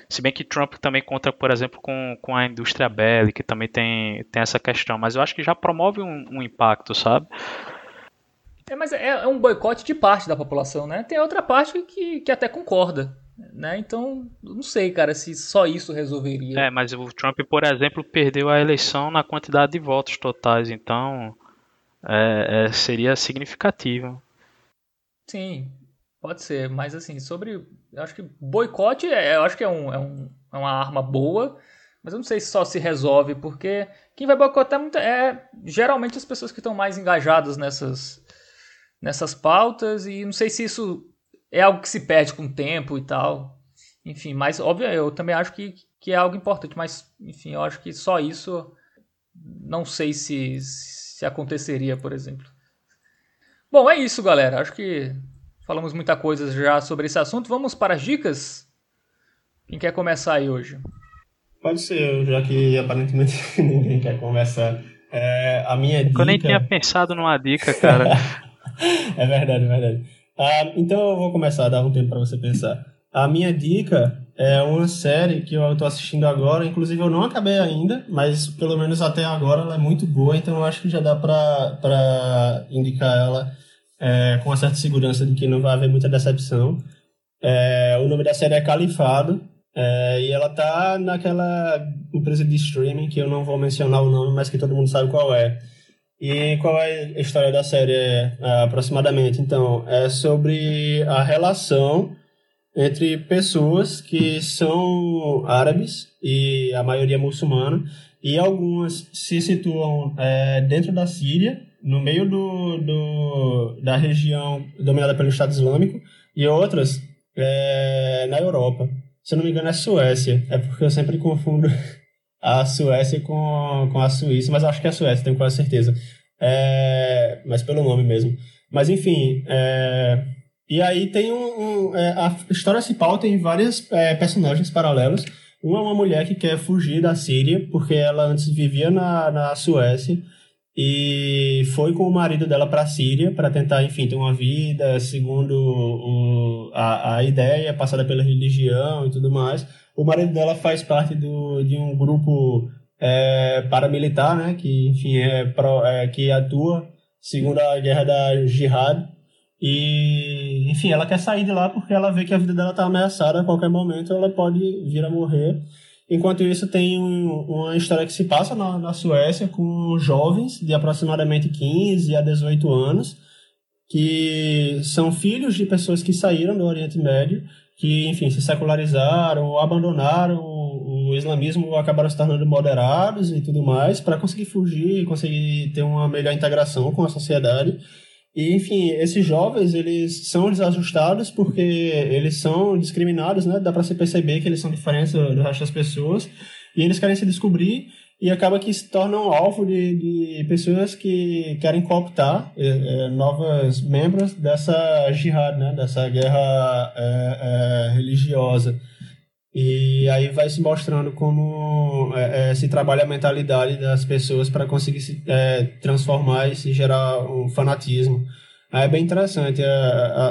Se bem que Trump também conta, por exemplo, com, com a indústria bélica, que também tem, tem essa questão, mas eu acho que já promove um, um impacto, sabe? É, mas é, é um boicote de parte da população, né? Tem outra parte que, que até concorda. Né? Então, não sei, cara, se só isso resolveria. É, mas o Trump, por exemplo, perdeu a eleição na quantidade de votos totais, então é, é, seria significativo. Sim, pode ser, mas assim, sobre. Eu acho que boicote, é, eu acho que é, um, é, um, é uma arma boa, mas eu não sei se só se resolve, porque quem vai boicotar é, é geralmente as pessoas que estão mais engajadas nessas, nessas pautas, e não sei se isso é algo que se perde com o tempo e tal. Enfim, mas óbvio, eu também acho que, que é algo importante, mas enfim, eu acho que só isso não sei se, se aconteceria, por exemplo. Bom, é isso, galera. Acho que falamos muita coisa já sobre esse assunto. Vamos para as dicas? Quem quer começar aí hoje? Pode ser, já que aparentemente ninguém quer começar. É, a minha dica... Eu nem tinha pensado numa dica, cara. é verdade, é verdade. Ah, então eu vou começar a dar um tempo para você pensar. A minha dica é uma série que eu estou assistindo agora, inclusive eu não acabei ainda, mas pelo menos até agora ela é muito boa, então eu acho que já dá para indicar ela é, com uma certa segurança de que não vai haver muita decepção. É, o nome da série é Califado, é, e ela tá naquela empresa de streaming que eu não vou mencionar o nome, mas que todo mundo sabe qual é. E qual é a história da série é, aproximadamente? Então, é sobre a relação entre pessoas que são árabes e a maioria muçulmana e algumas se situam é, dentro da Síria, no meio do, do, da região dominada pelo Estado Islâmico e outras é, na Europa. Se eu não me engano é Suécia, é porque eu sempre confundo a Suécia com, com a Suíça, mas acho que é a Suécia, tenho quase certeza. É, mas pelo nome mesmo. Mas enfim, é, e aí tem um, um é, a história se pauta em vários é, personagens paralelos. Uma é uma mulher que quer fugir da Síria, porque ela antes vivia na, na Suécia e foi com o marido dela para a Síria para tentar, enfim, ter uma vida segundo o, a, a ideia passada pela religião e tudo mais. O marido dela faz parte do, de um grupo é, paramilitar, né, que, enfim, é, pro, é, que atua segundo a guerra da Jihad. E, enfim, ela quer sair de lá porque ela vê que a vida dela está ameaçada a qualquer momento, ela pode vir a morrer. Enquanto isso, tem um, uma história que se passa na, na Suécia com jovens de aproximadamente 15 a 18 anos, que são filhos de pessoas que saíram do Oriente Médio, que, enfim, se secularizaram abandonaram o islamismo, acabaram se tornando moderados e tudo mais, para conseguir fugir conseguir ter uma melhor integração com a sociedade. E, enfim, esses jovens, eles são desajustados porque eles são discriminados, né? Dá para se perceber que eles são diferentes do resto das pessoas. E eles querem se descobrir e acaba que se tornam alvo de, de pessoas que querem cooptar é, é, membros dessa jihad, né? Dessa guerra é, religiosa. E aí vai se mostrando como se trabalha a mentalidade das pessoas para conseguir se transformar e se gerar um fanatismo. Aí é bem interessante.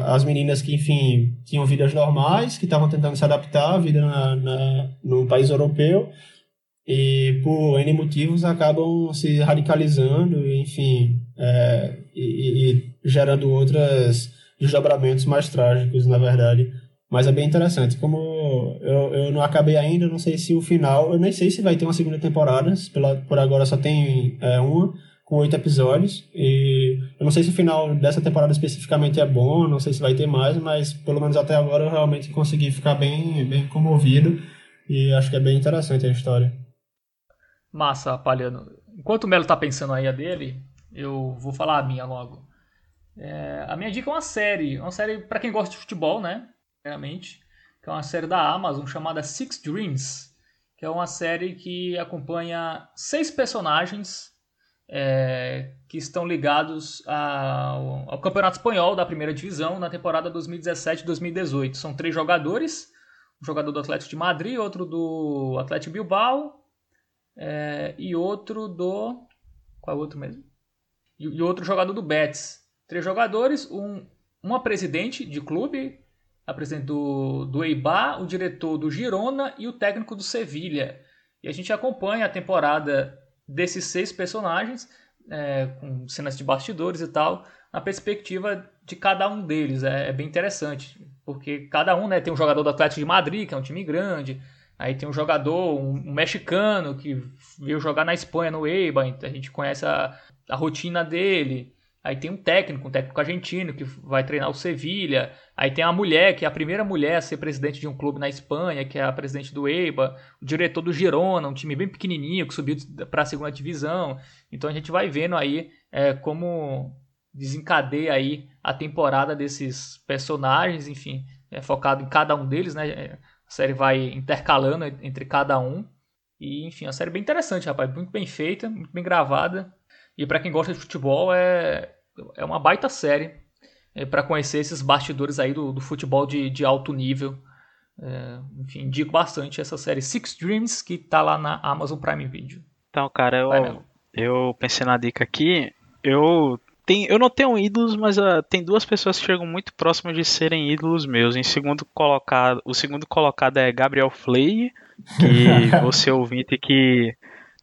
As meninas que, enfim, tinham vidas normais, que estavam tentando se adaptar à vida na, na, no país europeu, e por N motivos acabam se radicalizando, enfim, é, e, e gerando outros desdobramentos mais trágicos, na verdade. Mas é bem interessante. Como Eu, eu não acabei ainda, não sei se o final. Eu nem sei se vai ter uma segunda temporada. Pela, por agora só tem é, uma, com oito episódios. E eu não sei se o final dessa temporada especificamente é bom, não sei se vai ter mais, mas pelo menos até agora eu realmente consegui ficar bem, bem comovido. E acho que é bem interessante a história. Massa, Palhano. Enquanto o Melo tá pensando aí a dele, eu vou falar a minha logo. É, a minha dica é uma série, uma série para quem gosta de futebol, né? Realmente, que é uma série da Amazon chamada Six Dreams, que é uma série que acompanha seis personagens é, que estão ligados ao, ao, Campeonato Espanhol da Primeira Divisão na temporada 2017-2018. São três jogadores, um jogador do Atlético de Madrid, outro do Atlético Bilbao é, e outro do... qual é o outro mesmo? E, e outro jogador do Betis. Três jogadores, um, uma presidente de clube, a presidente do, do Eibar, o diretor do Girona e o técnico do Sevilha. E a gente acompanha a temporada desses seis personagens, é, com cenas de bastidores e tal, na perspectiva de cada um deles. É, é, bem interessante, porque cada um né, tem um jogador do Atlético de Madrid, que é um time grande, aí tem um jogador, um, mexicano, que veio jogar na Espanha, no Eibar, então a gente conhece a, a rotina dele. Aí tem um técnico, um técnico argentino que vai treinar o Sevilha. Aí tem a mulher, que é a primeira mulher a ser presidente de um clube na Espanha, que é a presidente do EIBA. O diretor do Girona, um time bem pequenininho que subiu para a segunda divisão. Então a gente vai vendo aí é, como desencadeia aí a temporada desses personagens, enfim, é focado em cada um deles, né? É, a série vai intercalando entre cada um. E, enfim, a série é bem interessante, rapaz. Muito bem feita, muito bem gravada. E para quem gosta de futebol, é, é uma baita série é, para conhecer esses bastidores aí do, do futebol de, de alto nível. É, enfim, indico bastante essa série Six Dreams, que tá lá na Amazon Prime Video. Então, cara, eu, eu pensei na dica aqui. Eu tem, eu não tenho ídolos, mas uh, tem duas pessoas que chegam muito próximas de serem ídolos meus. Em segundo colocado, o segundo colocado é Gabriel Flay, que você ouvinte que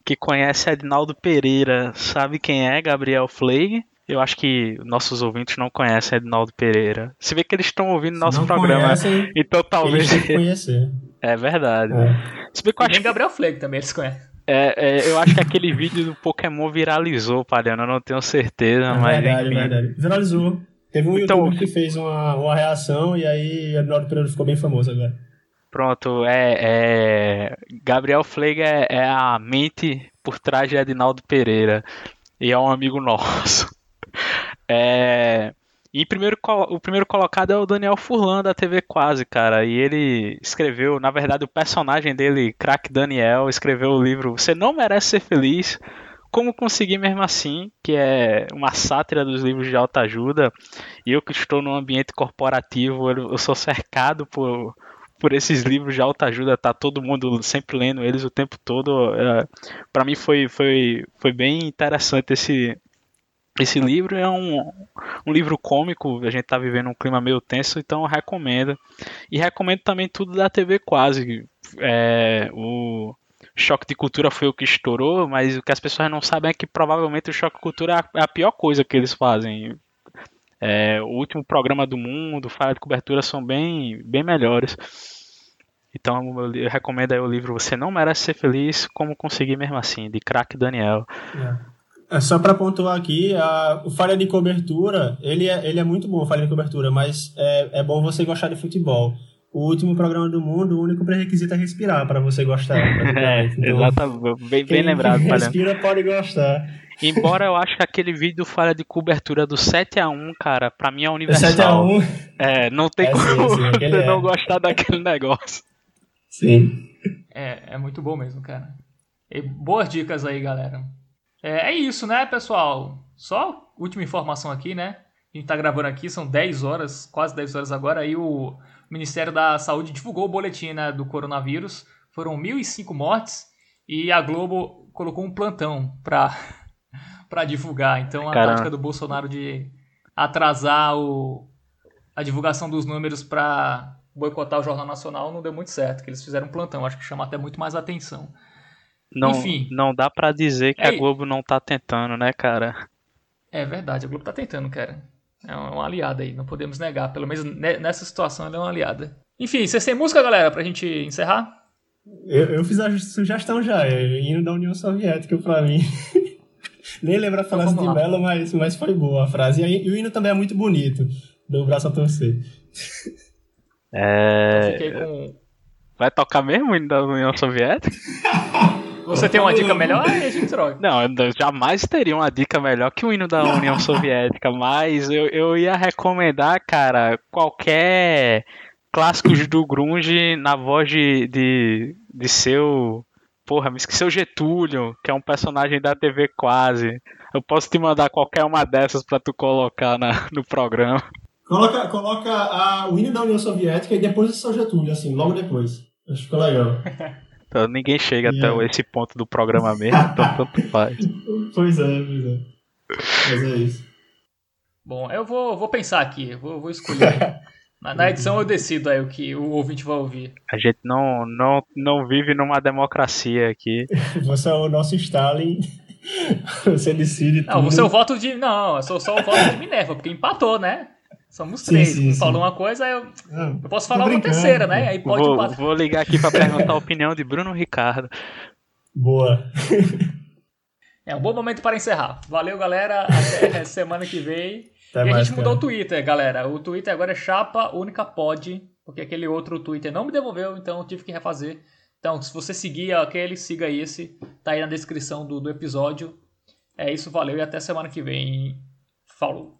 que conhece Edinaldo Pereira sabe quem é Gabriel Flake. Eu acho que nossos ouvintes não conhecem Edinaldo Pereira. Se vê que eles estão ouvindo nosso programa, conhecem, então talvez. conhecer. É verdade. É. Se vê que eu acho... Gabriel Flake também eles conhecem. É, é, eu acho que aquele vídeo do Pokémon viralizou, Palhano, eu não tenho certeza, é mas. Verdade, enfim. verdade. Viralizou. Teve um então, youtuber que fez uma, uma reação e aí Edinaldo Pereira ficou bem famoso agora. Pronto, é, é Gabriel Flega é, é, a mente por trás de Edinaldo Pereira e é um amigo nosso. É, e primeiro, o primeiro colocado é o Daniel Furlan da TV Quase, cara. E ele escreveu, na verdade, o personagem dele, Crack Daniel, escreveu o livro Você Não Merece Ser Feliz. Como Conseguir Mesmo Assim, que é uma sátira dos livros de autoajuda. E eu que estou num ambiente corporativo, eu sou cercado por por esses livros de alta ajuda, tá todo mundo sempre lendo eles o tempo todo. É, para mim foi, foi, foi bem interessante esse, esse livro. É um, um livro cômico, a gente tá vivendo um clima meio tenso, então eu recomendo. E recomendo também tudo da TV Quase. É, o Choque de Cultura foi o que estourou, mas o que as pessoas não sabem é que provavelmente o Choque de Cultura é a pior coisa que eles fazem. É, o último programa do mundo, Falha de Cobertura são bem, bem melhores. Então eu recomendo aí o livro Você Não Merece Ser Feliz, Como Conseguir Mesmo Assim, de Crack Daniel. É. é só para pontuar aqui, a, o Falha de Cobertura, ele é, ele é muito bom, Falha de Cobertura, mas é, é bom você gostar de futebol. O último programa do mundo, o único pré-requisito é respirar para você gostar. é, então, exatamente, bem, bem lembrado. Quem respira pode gostar. Embora eu acho que aquele vídeo falha de cobertura do 7x1, cara, pra mim é universal. 7x1? É, não tem é, como sim, sim, você é. não gostar daquele negócio. Sim. É, é muito bom mesmo, cara. E boas dicas aí, galera. É, é isso, né, pessoal? Só última informação aqui, né? A gente tá gravando aqui, são 10 horas, quase 10 horas agora, aí o Ministério da Saúde divulgou o boletim né, do coronavírus. Foram 1.005 mortes e a Globo colocou um plantão pra para divulgar. Então a Caramba. tática do Bolsonaro de atrasar o, a divulgação dos números para boicotar o Jornal Nacional não deu muito certo, que eles fizeram um plantão, acho que chama até muito mais atenção. Não, Enfim, não dá para dizer que é, a Globo não tá tentando, né, cara? É verdade, a Globo tá tentando, cara. É uma aliada aí, não podemos negar. Pelo menos nessa situação ela é uma aliada. Enfim, vocês têm música, galera, pra gente encerrar? Eu, eu fiz a sugestão já, é hino da União Soviética pra mim. Nem lembro a então frase de Belo, mas, mas foi boa a frase. E, e, o hino também é muito bonito, do braço a torcer. É... Com... Vai tocar mesmo o hino da União Soviética? Você tem uma dica melhor? Aí a gente troca. Não, eu jamais teria uma dica melhor que o hino da União Soviética, mas eu, eu ia recomendar, cara, qualquer clássicos do grunge na voz de, de, de seu... Porra, me esqueci o Getúlio, que é um personagem da TV quase. Eu posso te mandar qualquer uma dessas para tu colocar na, no programa. Coloca, coloca a, o hino da União Soviética e depois o seu Getúlio, assim, logo depois. Acho que ficou legal. Então, ninguém chega até esse ponto do programa mesmo, então tanto faz. Pois é, pois é. Mas é isso. Bom, eu vou, vou pensar aqui, vou, vou escolher. Na, na, edição eu decido aí o que o ouvinte vai ouvir. A gente não, não, não vive numa democracia aqui. Você é o nosso Stalin. Você decide tudo. Não, você é o voto de. Não, eu sou só o voto de Minerva, porque empatou, né? Somos três. Sim, sim, falou uma coisa, eu, não, eu posso falar uma terceira, né? Aí pode vou, vou ligar aqui para perguntar a opinião de Bruno Ricardo. Boa. é um bom momento para encerrar. Valeu, galera. Até semana que vem. Até e mais, a gente mudou cara. o Twitter, galera. O Twitter agora é chapa única pod, porque aquele outro Twitter não me devolveu, então eu tive que refazer. Então, se você seguir aquele, siga esse. Tá aí na descrição do, do episódio. É isso, valeu e até semana que vem. Falou.